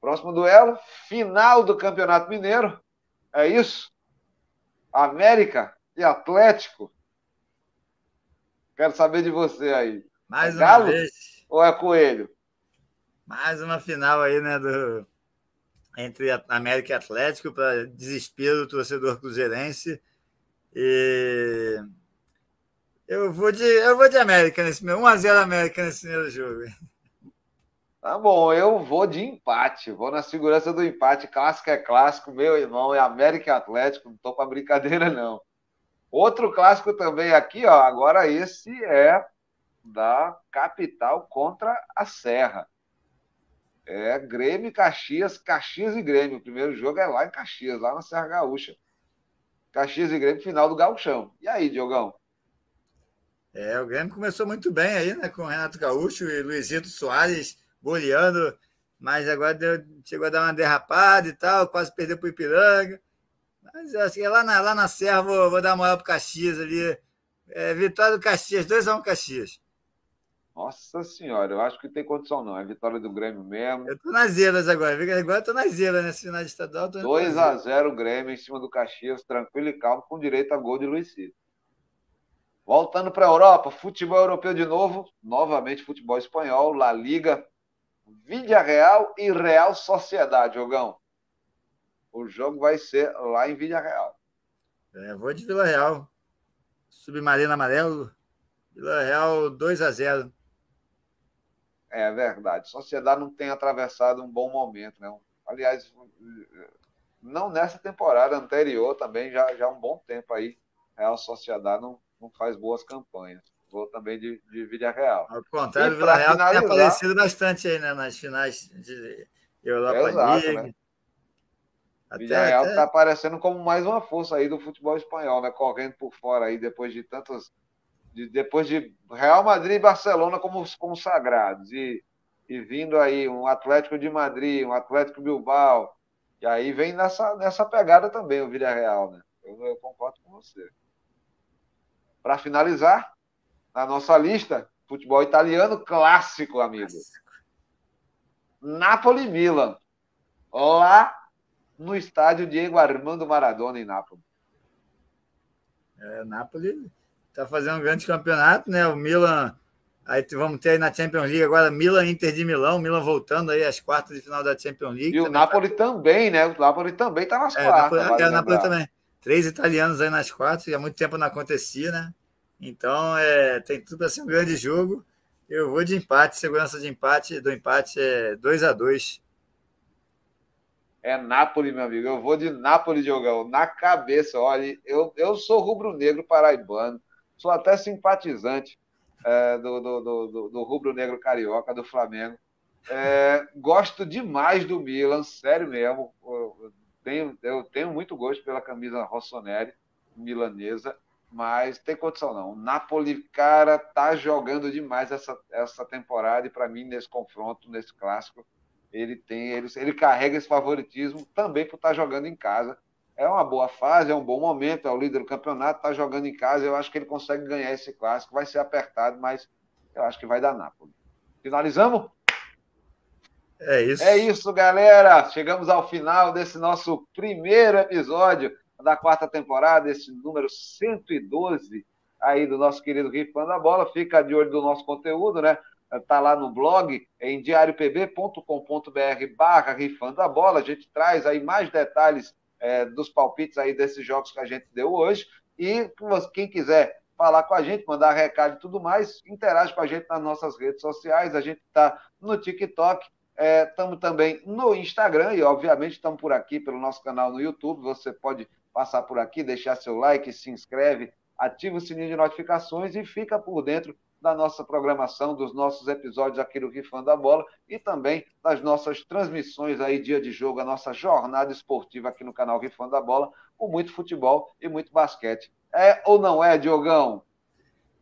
Próximo duelo, final do Campeonato Mineiro. É isso? América e Atlético. Quero saber de você aí. Mais é uma vez. Ou é Coelho? Mais uma final aí, né, do entre América e Atlético para desespero do torcedor cruzeirense. E eu vou de, eu vou de América nesse meu 1x0 América nesse primeiro jogo. Tá bom, eu vou de empate. Vou na segurança do empate. Clássico é clássico, meu irmão, é América e Atlético. Não tô para brincadeira, não. Outro clássico também aqui, ó. Agora esse é da capital contra a Serra. É Grêmio Caxias, Caxias e Grêmio. O primeiro jogo é lá em Caxias, lá na Serra Gaúcha. Caxias e Grêmio, final do Gauchão. E aí, Diogão? É, o Grêmio começou muito bem aí, né? Com Renato Gaúcho e Luizito Soares goleando, mas agora deu, chegou a dar uma derrapada e tal, quase perdeu para o Ipiranga. Mas acho que lá na, lá na Serra vou, vou dar uma para o Caxias ali. É, vitória do Caxias, 2x1 um Caxias. Nossa senhora, eu acho que tem condição não. É vitória do Grêmio mesmo. Eu tô nas zelas agora. Agora eu tô nas zelas nesse final de estadual. 2x0 Grêmio em cima do Caxias, tranquilo e calmo, com direito a gol de Luiz Cid. Voltando para a Europa, futebol europeu de novo, novamente futebol espanhol, La Liga, Vídea Real e Real Sociedade, jogão. O jogo vai ser lá em Vídea Real. É, vou de Vila Real. Submarino amarelo. Vila Real 2 a 0. É verdade. Sociedade não tem atravessado um bom momento, né? Aliás, não nessa temporada anterior também, já, já há um bom tempo aí. Real Sociedade não, não faz boas campanhas. Vou também de, de Vila Real. Ao contrário, Vila Real tem aparecido bastante aí né, nas finais de Europa Exato, League. Né? Até, Vila Real está até... aparecendo como mais uma força aí do futebol espanhol, né? Correndo por fora aí depois de tantos. De, depois de Real Madrid e Barcelona como consagrados. E, e vindo aí um Atlético de Madrid, um Atlético Bilbao. E aí vem nessa, nessa pegada também o Vila Real, né? Eu, eu concordo com você. Para finalizar, na nossa lista, futebol italiano clássico, amigo. Napoli-Milan. Lá no estádio Diego Armando Maradona, em Nápoles. É, Napoli está fazendo um grande campeonato, né? O Milan. Aí vamos ter aí na Champions League agora Milan Inter de Milão, Milan voltando aí às quartas de final da Champions League. E o Napoli tá... também, né? O Napoli também está nas é, quartas. Napoli, é, o Napoli também. Três italianos aí nas quartas, há muito tempo não acontecia, né? Então, é, tem tudo para ser um grande jogo. Eu vou de empate, segurança de empate, do empate é 2 a 2 É Nápoles, meu amigo. Eu vou de Nápoles, Diogão. Na cabeça, olha, eu, eu sou rubro-negro paraibano, sou até simpatizante é, do, do, do, do rubro-negro carioca, do Flamengo. É, gosto demais do Milan, sério mesmo. Eu tenho, eu tenho muito gosto pela camisa Rossoneri, milanesa mas tem condição não. O Napoli, cara, tá jogando demais essa, essa temporada e para mim nesse confronto, nesse clássico, ele tem ele, ele carrega esse favoritismo também por estar tá jogando em casa. É uma boa fase, é um bom momento, é o líder do campeonato, está jogando em casa. Eu acho que ele consegue ganhar esse clássico. Vai ser apertado, mas eu acho que vai dar Napoli. Finalizamos? É isso. É isso, galera. Chegamos ao final desse nosso primeiro episódio da quarta temporada, esse número 112 aí do nosso querido Rifando a Bola. Fica de olho do nosso conteúdo, né? Está lá no blog, em diariopb.com.br barra Rifando a Bola. A gente traz aí mais detalhes é, dos palpites aí desses jogos que a gente deu hoje. E quem quiser falar com a gente, mandar recado e tudo mais, interage com a gente nas nossas redes sociais. A gente está no TikTok, estamos é, também no Instagram e, obviamente, estamos por aqui pelo nosso canal no YouTube. Você pode passar por aqui, deixar seu like, se inscreve, ativa o sininho de notificações e fica por dentro da nossa programação, dos nossos episódios aqui do Rifando a Bola e também das nossas transmissões aí, dia de jogo, a nossa jornada esportiva aqui no canal Rifando a Bola, com muito futebol e muito basquete. É ou não é, Diogão?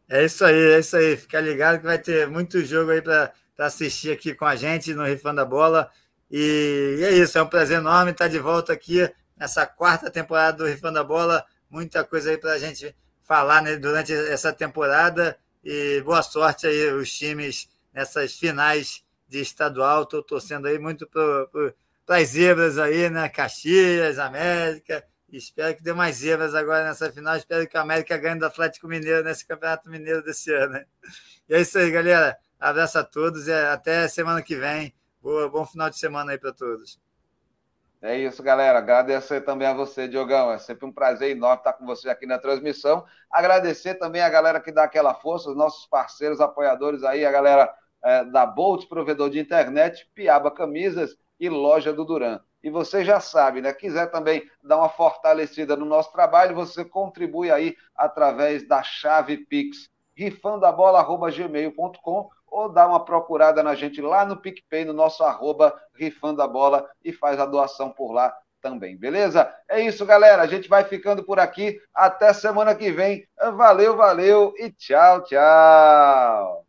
É isso aí, é isso aí. Fica ligado que vai ter muito jogo aí para assistir aqui com a gente no Rifando a Bola. E, e é isso, é um prazer enorme estar de volta aqui nessa quarta temporada do Rifando a Bola. Muita coisa aí para a gente falar né, durante essa temporada. E boa sorte aí os times nessas finais de estadual. Estou torcendo aí muito para as zebras aí, né? Caxias, América. Espero que dê mais zebras agora nessa final. Espero que o América ganhe do Atlético Mineiro nesse Campeonato Mineiro desse ano. E é isso aí, galera. Abraço a todos e até semana que vem. Boa, bom final de semana aí para todos. É isso, galera. Agradecer também a você, Diogão. É sempre um prazer enorme estar com você aqui na transmissão. Agradecer também a galera que dá aquela força, os nossos parceiros, apoiadores aí, a galera é, da Bolt, provedor de internet, Piaba Camisas e Loja do Duran. E você já sabe, né? Quiser também dar uma fortalecida no nosso trabalho, você contribui aí através da chave Pix, rifandabola.gmail.com ou dá uma procurada na gente lá no PicPay, no nosso arroba Rifando a Bola e faz a doação por lá também, beleza? É isso, galera. A gente vai ficando por aqui. Até semana que vem. Valeu, valeu e tchau, tchau.